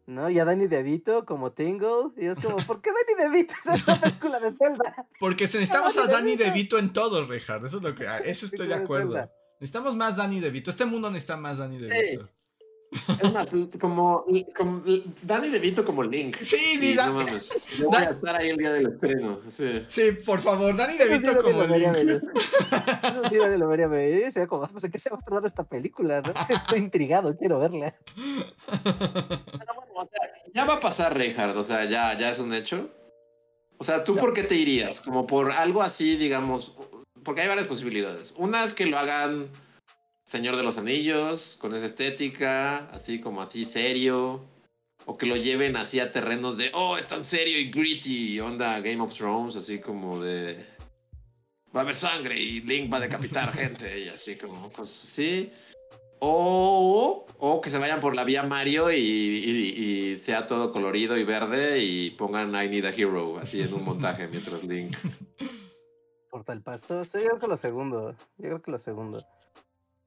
¿No? Y a Danny DeVito como Tingle. Y es como, ¿por qué Danny DeVito es la *laughs* película de Zelda? Porque necesitamos a Danny DeVito en todo, Richard. Eso es lo que. Eso *laughs* estoy de acuerdo. Necesitamos más Danny DeVito. Este mundo necesita más Danny DeVito. Es más, como, como Danny DeVito como Link. Sí, sí, no mames. Yo voy a estar ahí el día del estreno. Sí, sí por favor, Danny DeVito como Link. Sí, lo vería ver. Sería como, pues, ¿en qué se va a tratar esta película? ¿no? Estoy intrigado, quiero verla. Pero bueno, o sea, ya va a pasar, Reinhardt. O sea, ya, ya es un hecho. O sea, ¿tú por qué te irías? Como por algo así, digamos. Porque hay varias posibilidades. Una es que lo hagan Señor de los Anillos, con esa estética, así como así serio, o que lo lleven así a terrenos de, oh, es tan serio y gritty, onda Game of Thrones, así como de, va a haber sangre y Link va a decapitar *laughs* gente, y así como cosas así. O, o que se vayan por la vía Mario y, sea todo colorido y verde y pongan I Need a Hero así en un montaje mientras Link. *laughs* Porta el pasto. Sí, yo creo que lo segundo. Yo creo que lo segundo.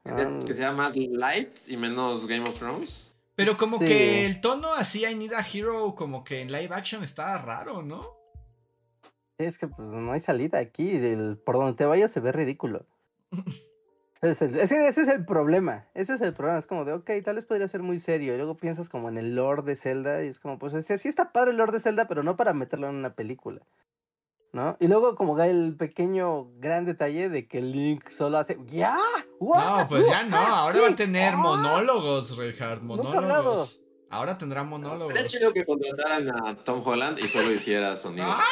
Que sea más light y menos Game of Thrones. Pero como que el tono así, I Need a Hero, como que en live action está raro, ¿no? Es que pues no hay salida aquí. por donde te vayas se ve ridículo. *laughs* ese, es el problema. Ese es el problema. Es como de, ok, tal vez podría ser muy serio. Y luego piensas como en el lore de Zelda. Y es como, pues sí está padre el lore de Zelda, pero no para meterlo en una película. ¿No? Y luego como da el pequeño gran detalle de que Link solo hace ¡Ya! No, pues ya no, ahora va a tener monólogos, Reinhardt, monólogos. Ahora tendrá monólogos. Sería chido que contrataran a Tom Holland y solo hiciera sonido. ¡Ah!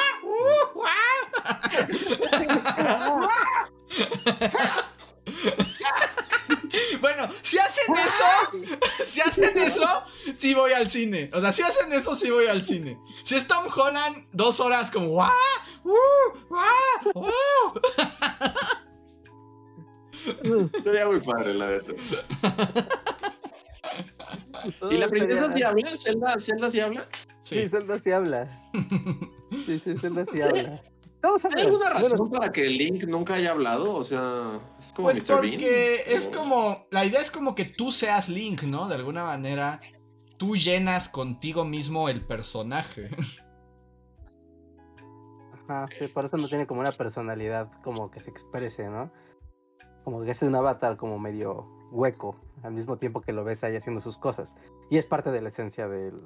*laughs* Bueno, si hacen eso, si hacen eso, sí voy al cine. O sea, si hacen eso, sí voy al cine. Si es Tom Holland, dos horas como ¡Wah! ¡Uh! *laughs* Sería muy padre, la verdad. *laughs* ¿Y la princesa sí habla? ¿Zelda, ¿Zelda sí habla? Sí, Zelda sí habla. Sí, sí, Zelda sí habla. *laughs* ¿Hay alguna razón para que Link nunca haya hablado? O sea, es como pues porque es como. La idea es como que tú seas Link, ¿no? De alguna manera, tú llenas contigo mismo el personaje. Ajá, por eso no tiene como una personalidad como que se exprese, ¿no? Como que es un avatar como medio hueco, al mismo tiempo que lo ves ahí haciendo sus cosas. Y es parte de la esencia del,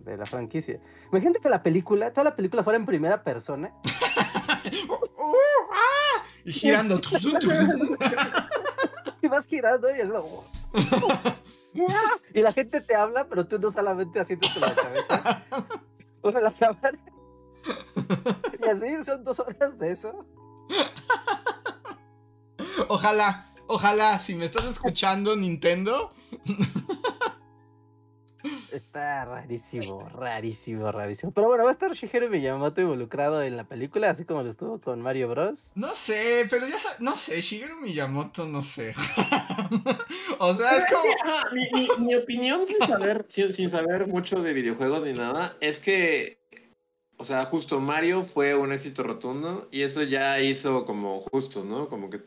de la franquicia. Imagínate que la película, toda la película fuera en primera persona. *laughs* y girando. *laughs* y vas girando y es *laughs* y la gente te habla, pero tú no solamente haciéndote la cabeza. Una la cámara. *laughs* Y así son dos horas de eso. Ojalá, ojalá, si me estás escuchando, Nintendo. Está rarísimo, rarísimo, rarísimo. Pero bueno, va a estar Shigeru Miyamoto involucrado en la película, así como lo estuvo con Mario Bros. No sé, pero ya no sé, Shigeru Miyamoto no sé. *laughs* o sea, es como... mi, opinión sin saber, sin saber mucho de videojuegos ni nada, es que o sea, justo Mario fue un éxito rotundo y eso ya hizo como justo, ¿no? Como que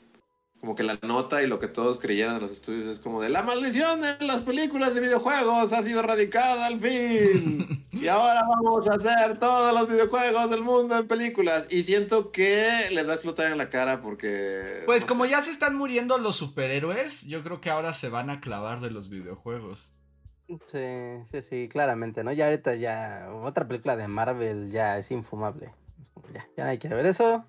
como que la nota y lo que todos creían en los estudios es como de la maldición de las películas de videojuegos ha sido erradicada al fin. *laughs* y ahora vamos a hacer todos los videojuegos del mundo en películas. Y siento que les va a explotar en la cara porque... Pues como ya se están muriendo los superhéroes, yo creo que ahora se van a clavar de los videojuegos. Sí, sí, sí, claramente, ¿no? Ya ahorita ya otra película de Marvel ya es infumable. Ya, ya nadie quiere ver eso.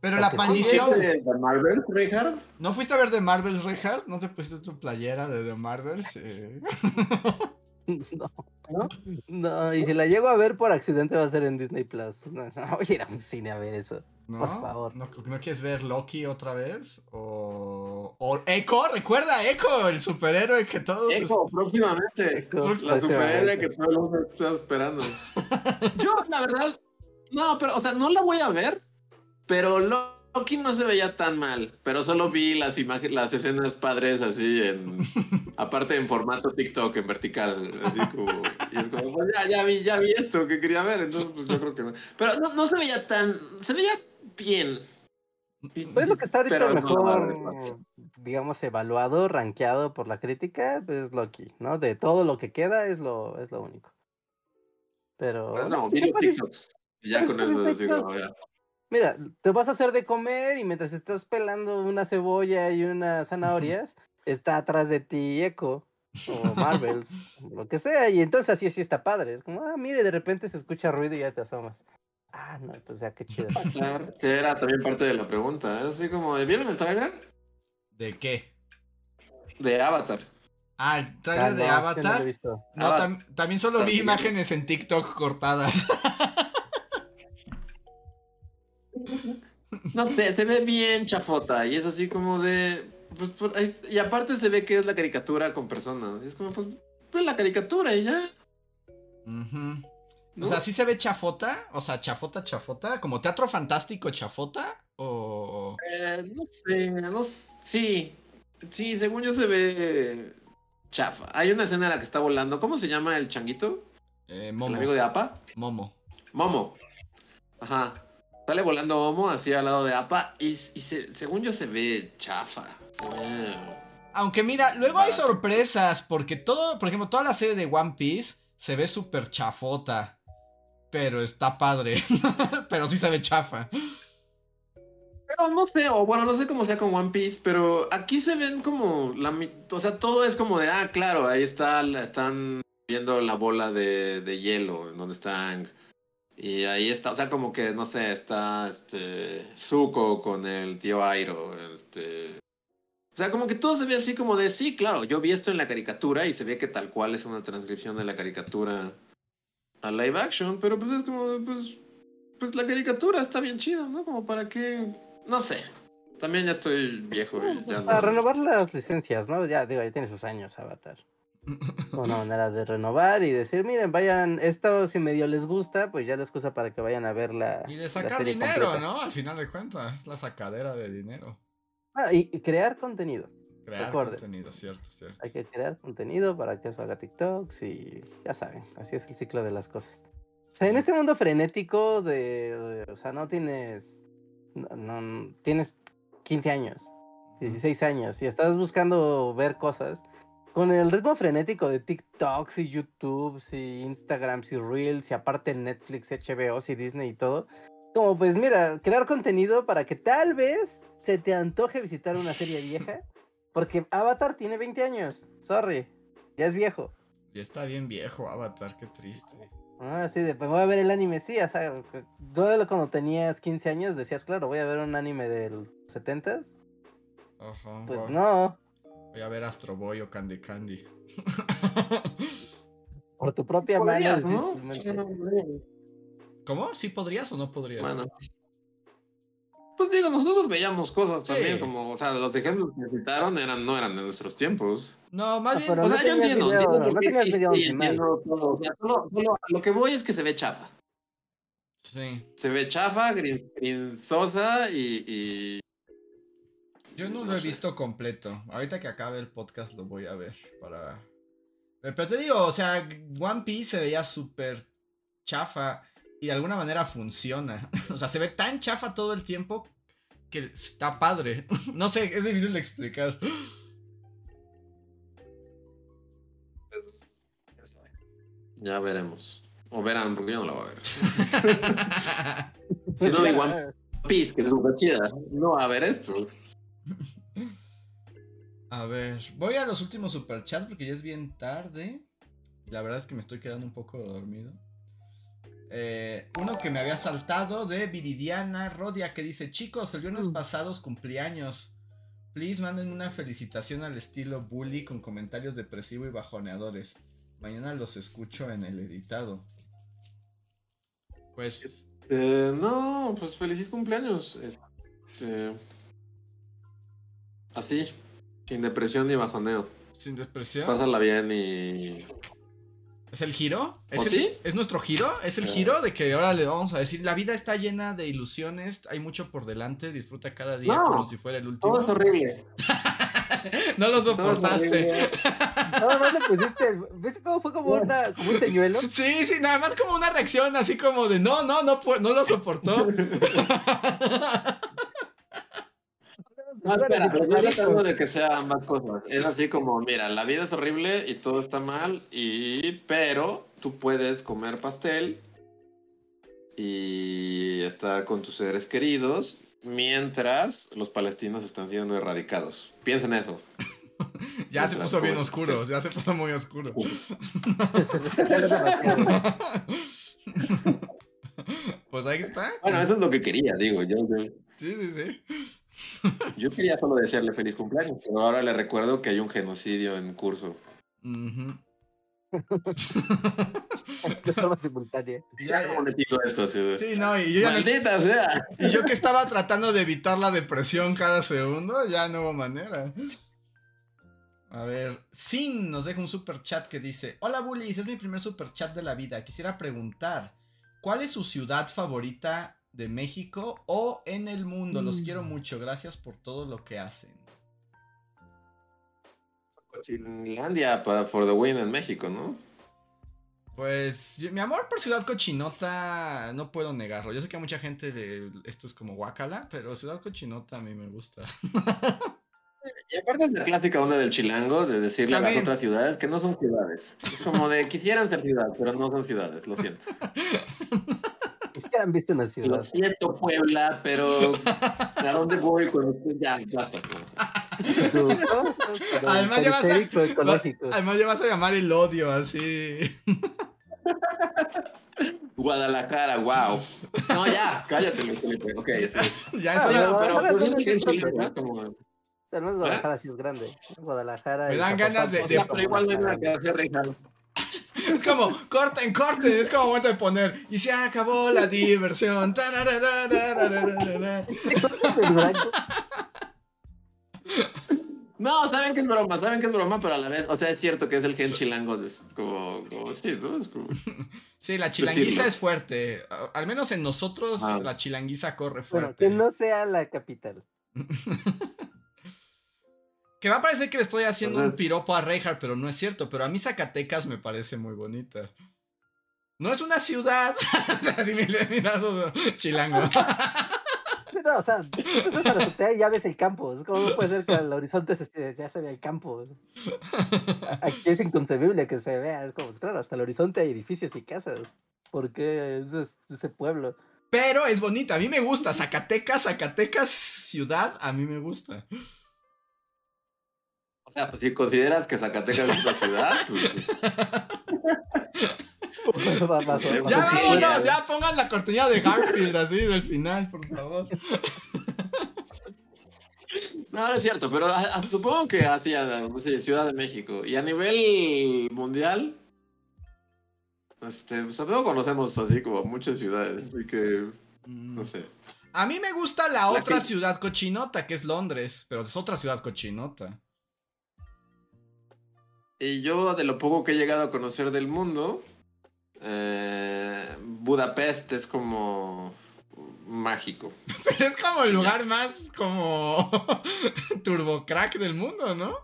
Pero la aparición. ¿De Marvel, Richard? ¿No fuiste a ver de Marvels, Richard? ¿No te pusiste tu playera de The Marvels? *laughs* No. ¿No? No, y si la llego a ver por accidente va a ser en Disney Plus. No, no voy a ir a un cine a ver eso. ¿No? Por favor. ¿No, quieres ver Loki otra vez? ¿O, o Echo? ¿Recuerda Echo? El superhéroe que todos... Echo, próximamente. la superhéroe que todo el mundo está esperando. *laughs* Yo, la verdad... No, pero, o sea, no la voy a ver Pero Loki no se veía tan mal, pero solo vi las imágenes, las escenas padres así en, *laughs* aparte en formato TikTok, en vertical, así como, y es como, pues ya, ya vi, ya vi esto que quería ver, entonces pues yo creo que no. Pero no, no se veía tan, se veía bien. Pues lo que está ahorita mejor, digamos, evaluado, rankeado por la crítica, pues Loki, ¿no? De todo lo que queda es lo, es lo único. Pero. no, TikToks. Ya con eso digo, ya. Mira, te vas a hacer de comer y mientras estás pelando una cebolla y unas zanahorias, está atrás de ti Echo o Marvels, *laughs* lo que sea, y entonces así así está padre. Es como, ah, mire, de repente se escucha ruido y ya te asomas. Ah, no, pues ya qué *laughs* chido. Claro, que era también parte de la pregunta. Es así como, ¿vieron el trailer? ¿De qué? De Avatar. Ah, el trailer de Avatar. No, también solo vi imágenes en TikTok cortadas. *laughs* No sé, se ve bien chafota y es así como de. Pues, y aparte se ve que es la caricatura con personas. Y es como, pues, pues la caricatura y ya. O sea, sí se ve chafota. O sea, chafota, chafota. Como teatro fantástico chafota. O. Eh, no sé, no Sí. Sí, según yo se ve chafa. Hay una escena en la que está volando. ¿Cómo se llama el changuito? Eh, Momo. ¿El amigo de Apa? Momo. Momo. Ajá. Sale volando Homo así al lado de APA y, según yo se ve chafa. Aunque mira, luego hay sorpresas porque todo, por ejemplo, toda la serie de One Piece se ve súper chafota. Pero está padre. *laughs* pero sí se ve chafa. Pero no sé, o bueno, no sé cómo sea con One Piece, pero aquí se ven como la o sea, todo es como de, ah, claro, ahí está, están viendo la bola de, hielo, en donde están y ahí está, o sea, como que, no sé, está este Zuko con el tío Airo. Este, o sea, como que todo se ve así como de, sí, claro, yo vi esto en la caricatura y se ve que tal cual es una transcripción de la caricatura a live action, pero pues es como, pues, pues la caricatura está bien chida, ¿no? Como para qué, no sé. También ya estoy viejo y ya Para renovar las licencias, ¿no? Ya, digo, ya tiene sus años Avatar. *laughs* Una manera de renovar y decir, miren, vayan, esto si medio les gusta, pues ya la excusa para que vayan a ver la. Y de sacar dinero, ¿no? Al final de cuentas, es la sacadera de dinero. Ah, y, crear contenido. Crear contenido, cierto, cierto. Hay que crear contenido para que eso haga TikToks y ya saben, así es el ciclo de las cosas. O sea, en este mundo frenético de, o sea, no tienes, no, tienes 15 años, 16 años y estás buscando ver cosas con el ritmo frenético de TikToks y YouTube y Instagram y Reels y aparte Netflix, HBO y Disney y todo, como pues mira, crear contenido para que tal vez se te antoje visitar una serie vieja, *laughs* porque Avatar tiene 20 años, sorry, ya es viejo. Ya está bien viejo Avatar, qué triste. Ah, sí, después voy a ver el anime, sí, o sea, cuando tenías 15 años decías, claro, voy a ver un anime del 70s. Ajá. Pues no. Voy a ver Astro Boy o Candy Candy. *laughs* Por tu propia mano. ¿Cómo? ¿Sí podrías o no podrías? Bueno. Pues digo, nosotros veíamos cosas también, como, o sea, los ejemplos que citaron eran, no eran de nuestros tiempos. No, más bien. o sea, yo entiendo, entiendo entiendo todo. O sea, solo, lo que voy es que se ve chafa. Sí. Se ve chafa, grinzosa y, y, yo no, lo he visto completo. Ahorita que acabe el podcast lo voy a ver para... Pero te digo, o sea, One Piece se veía súper chafa y de alguna manera funciona. *laughs* o sea, se ve tan chafa todo el tiempo que está padre. *laughs* no sé, es difícil de explicar. Ya veremos. O verán, porque yo no la voy a ver. *laughs* si no, One Piece, que es una chida, no va a ver esto. A ver, voy a los últimos superchats porque ya es bien tarde. La verdad es que me estoy quedando un poco dormido. Eh, uno que me había saltado de Viridiana Rodia que dice: Chicos, el viernes mm. pasados cumpleaños. Please manden una felicitación al estilo bully con comentarios depresivos y bajoneadores. Mañana los escucho en el editado. Pues. Eh, no, pues feliz cumpleaños. Este. Así, sin depresión ni bajoneo. Sin depresión. Pásala bien y. ¿Es el giro? ¿Es, ¿O el- sí? ¿Es nuestro giro? ¿Es el Ah. giro de que ahora le vamos a decir, la vida está llena de ilusiones, hay mucho por delante, disfruta cada día No, como si fuera el último? Todo es horrible. *laughs* no lo soportaste. *laughs* Nada más le pusiste. ¿Viste cómo fue como, una, como un señuelo? Sí, sí, nada más como una reacción así como de no, no, no, no lo soportó. *laughs* No, espera, pero estoy tratando de que sea ambas cosas. Es así como, mira, la vida es horrible y todo está mal, y pero tú puedes comer pastel y estar con tus seres queridos mientras los palestinos están siendo erradicados. Piensa en eso. *laughs* ya se puso bien oscuro, ya se puso muy oscuro. *laughs* pues ahí está. Bueno, eso es lo que quería, digo. Yo, yo, Sí, sí, sí. Yo quería solo desearle feliz cumpleaños, pero ahora le recuerdo que hay un genocidio en curso. *laughs* De forma simultánea. Ya monetizo esto, Sí, no, y yo ya Maldita sea. *laughs* Y yo que estaba tratando de evitar la depresión cada segundo, ya no hubo manera. A ver, Sin nos deja un super chat que dice: Hola Bullies, es mi primer super chat de la vida. Quisiera preguntar: ¿Cuál es su ciudad favorita de México o en el mundo? Los Mm. quiero mucho, gracias por todo lo que hacen. Finlandia para for the win en México, ¿no? Pues yo- mi amor por Ciudad Cochinota no puedo negarlo. Yo sé que a mucha gente le- esto es como guacala, pero Ciudad Cochinota a mí me gusta. Y aparte es la clásica onda del chilango de decirle a las otras ciudades que no son ciudades. Es como de quisieran ser ciudad, pero no son ciudades, lo siento. *laughs* Ni siquiera han visto una Lo ciudad. siento, Puebla, pero ¿a dónde voy cuando usted ya basta? Tú, ¿no? Pero Además, ya vas a-. Además ya vas a llamar el odio así. Guadalajara, wow. No, ya, cállate, Luis Felipe. Ok, sí. ya Ah, eso no, pero Guadalajara pues, no es es que en es como- O sea, no es Guadalajara, sí es grande. Guadalajara. Me y dan ganas de- O sea, pero igual no hay nada que hacer, Ricardo. *laughs* Es como, corten, corten, es como momento de poner. Y se acabó la diversión. No, saben que es broma, saben que es broma, pero a la vez, o sea, es cierto que es el gen chilango, es como, como sí, ¿no? Sí, la chilanguiza es fuerte, al menos en nosotros ah. la chilanguiza corre fuerte. Que no sea la capital. *laughs* Que va a parecer que le estoy haciendo un piropo a Reinhardt, pero no es cierto. Pero a mí Zacatecas me parece muy bonita. No es una ciudad. *laughs* Así me chilango. No, o sea, tú a la azotea y ya ves el campo. Es como no puede ser que al horizonte se- ya se vea el campo. *laughs* Aquí es inconcebible que se vea. Es como, pues, claro, hasta el horizonte hay edificios y casas. ¿Por qué es es- ese pueblo? Pero es bonita. A mí me gusta. Zacatecas, Zacatecas, ciudad, a mí me gusta. Sea, pues si consideras que Zacatecas es una ciudad, pues *laughs* Ya vámonos, ya. pongan la cortina de Garfield así del final, por favor. No, *laughs* no es cierto, pero a- a- supongo que hacia, no sé, Ciudad de México. Y a nivel mundial, este, pues tampoco conocemos así como muchas ciudades, así que, no sé. A mí me gusta la La otra que- ciudad cochinota, que es Londres, pero es otra ciudad cochinota. Y yo, de lo poco que he llegado a conocer del mundo, eh, Budapest es como mágico. *laughs* Pero es como el lugar más como *laughs* turbocrack del mundo, ¿no?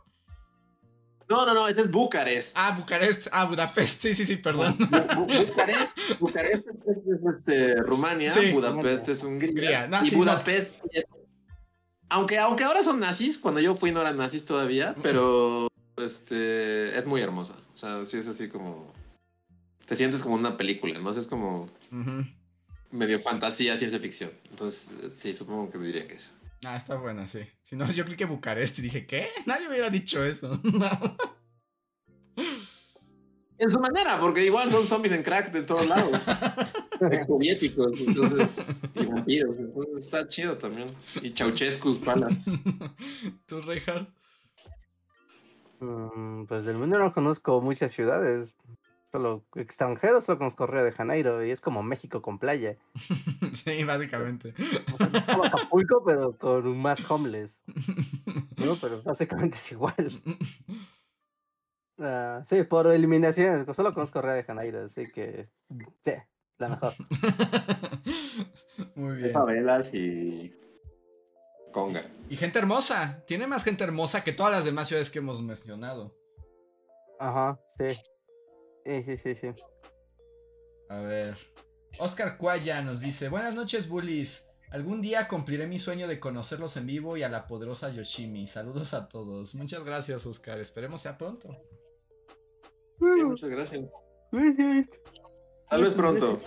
No, no, no, ese es Bucarest. Ah, Bucarest, ah, Budapest, sí, sí, sí, perdón. Bu- Bu- Bucarest, Bucarest es, es- es, este, Rumania, Sí. Budapest es Hungría. No, y sí, Budapest es- Aunque, aunque ahora son nazis, cuando yo fui no eran nazis todavía, pero este es muy hermosa. O sea, sí es así como. Te sientes como una película, ¿no? Es como medio fantasía, ciencia ficción. Entonces, sí, supongo que diría que es. Ah, está buena, sí. Si no, yo creí que Bucarest y dije, ¿qué? Nadie hubiera dicho eso. En su manera, porque igual son zombies en crack de todos lados. *laughs* Soviéticos, entonces. Y vampiros. Entonces está chido también. Y Ceausescu, palas. *laughs* ¿Tú, Reinhardt? Mm, pues del mundo no conozco muchas ciudades. Solo extranjeros, solo conozco Río de Janeiro y es como México con playa. *laughs* sí, básicamente. O sea, es como Acapulco, *laughs* pero con más homeless. ¿no? Pero básicamente es igual. Ah, sí, por eliminaciones. Solo conozco Río de Janeiro, así que sí, la mejor. *laughs* Muy bien. Favelas y Conga. Y gente hermosa. Tiene más gente hermosa que todas las demás ciudades que hemos mencionado. Ajá, sí. Sí, sí, sí, sí. A ver. Oscar Cuaya nos dice: Buenas noches, bullies. Algún día cumpliré mi sueño de conocerlos en vivo y a la poderosa Yoshimi. Saludos a todos. Muchas gracias, Oscar. Esperemos sea pronto. muchas gracias. Tal vez pronto.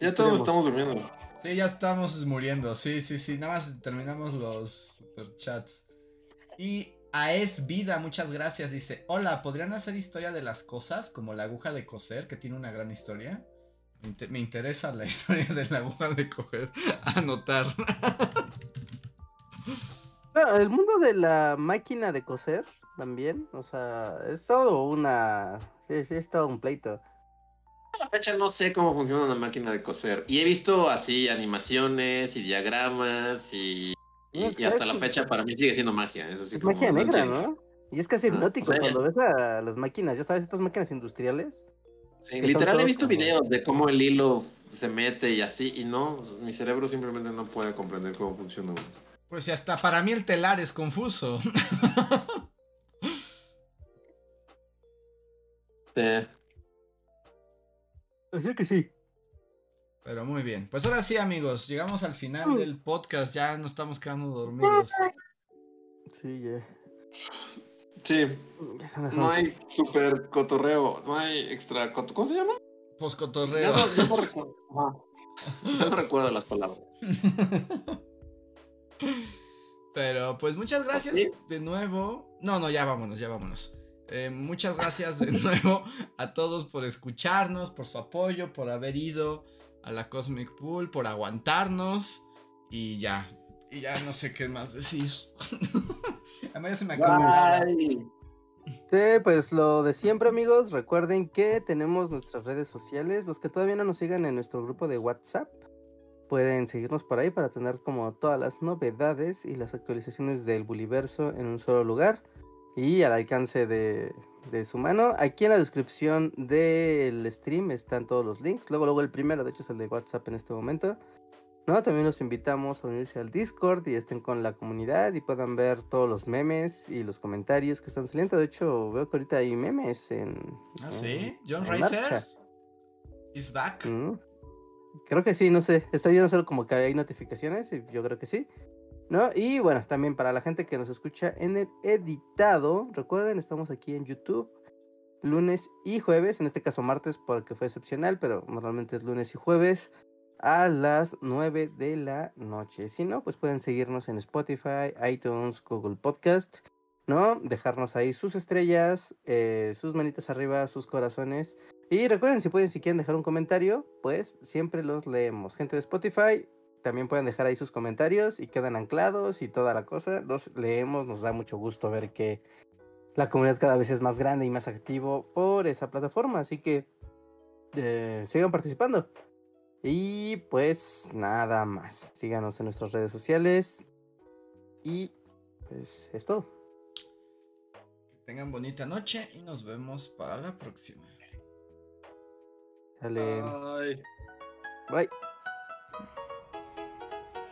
Ya todos estamos durmiendo. Sí, ya estamos muriendo. Sí, sí, sí. Nada más terminamos los chats. Y a Es Vida, muchas gracias. Dice: Hola, ¿podrían hacer historia de las cosas como la aguja de coser, que tiene una gran historia? Me interesa la *laughs* historia de la aguja de coger. *laughs* Anotar. *laughs* el mundo de la máquina de coser también. O sea, es todo una. Sí, sí, es todo un pleito. Fecha no sé cómo funciona una máquina de coser. Y he visto así animaciones y diagramas y. Y, hasta la fecha para mí sigue siendo magia. Eso magia negra, ¿no? Y es casi hipnótico cuando ves a las máquinas, ya sabes, estas máquinas industriales Sí, literal he visto videos de cómo el hilo se mete y así, y no, mi cerebro simplemente no puede comprender cómo funciona. Pues hasta para mí el telar es confuso. sí. Así que sí. Pero muy bien. Pues ahora sí, amigos, llegamos al final mm. del podcast. Ya nos estamos quedando dormidos. Sí, ya. Sí. No hay super cotorreo, no hay extra cotorreo. ¿Cómo se llama? Poscotorreo. Yo no, *laughs* recuerdo. no recuerdo las palabras. Pero pues muchas gracias de nuevo. No, no, ya vámonos, ya vámonos. Eh, muchas gracias de *laughs* nuevo a todos por escucharnos, por su apoyo, por haber ido a la Cosmic Pool, por aguantarnos. Y ya, y ya no sé qué más decir. *laughs* Además ya se me acaba. Sí, pues lo de siempre amigos, recuerden que tenemos nuestras redes sociales, los que todavía no nos sigan en nuestro grupo de WhatsApp, pueden seguirnos por ahí para tener como todas las novedades y las actualizaciones del Buliverso en un solo lugar y al alcance de, de su mano. Aquí en la descripción del stream están todos los links, luego luego el primero, de hecho es el de WhatsApp en este momento. ¿no? También los invitamos a unirse al Discord y estén con la comunidad y puedan ver todos los memes y los comentarios que están saliendo. De hecho, veo que ahorita hay memes en. Ah, sí, John Ricer is back. Mm. Creo que sí, no sé. Está viendo solo como que hay notificaciones y yo creo que sí. ¿No? Y bueno, también para la gente que nos escucha en el editado, recuerden, estamos aquí en YouTube lunes y jueves, en este caso martes porque fue excepcional, pero normalmente es lunes y jueves a las 9 de la noche. Si no, pues pueden seguirnos en Spotify, iTunes, Google Podcast, ¿no? Dejarnos ahí sus estrellas, eh, sus manitas arriba, sus corazones. Y recuerden, si pueden, si quieren dejar un comentario, pues siempre los leemos. Gente de Spotify, también pueden dejar ahí sus comentarios y quedan anclados y toda la cosa. Los leemos, nos da mucho gusto ver que la comunidad cada vez es más grande y más activo por esa plataforma. Así que eh, sigan participando. Y pues nada más. Síganos en nuestras redes sociales. Y pues es todo. Que tengan bonita noche y nos vemos para la próxima. Dale. Bye. Bye.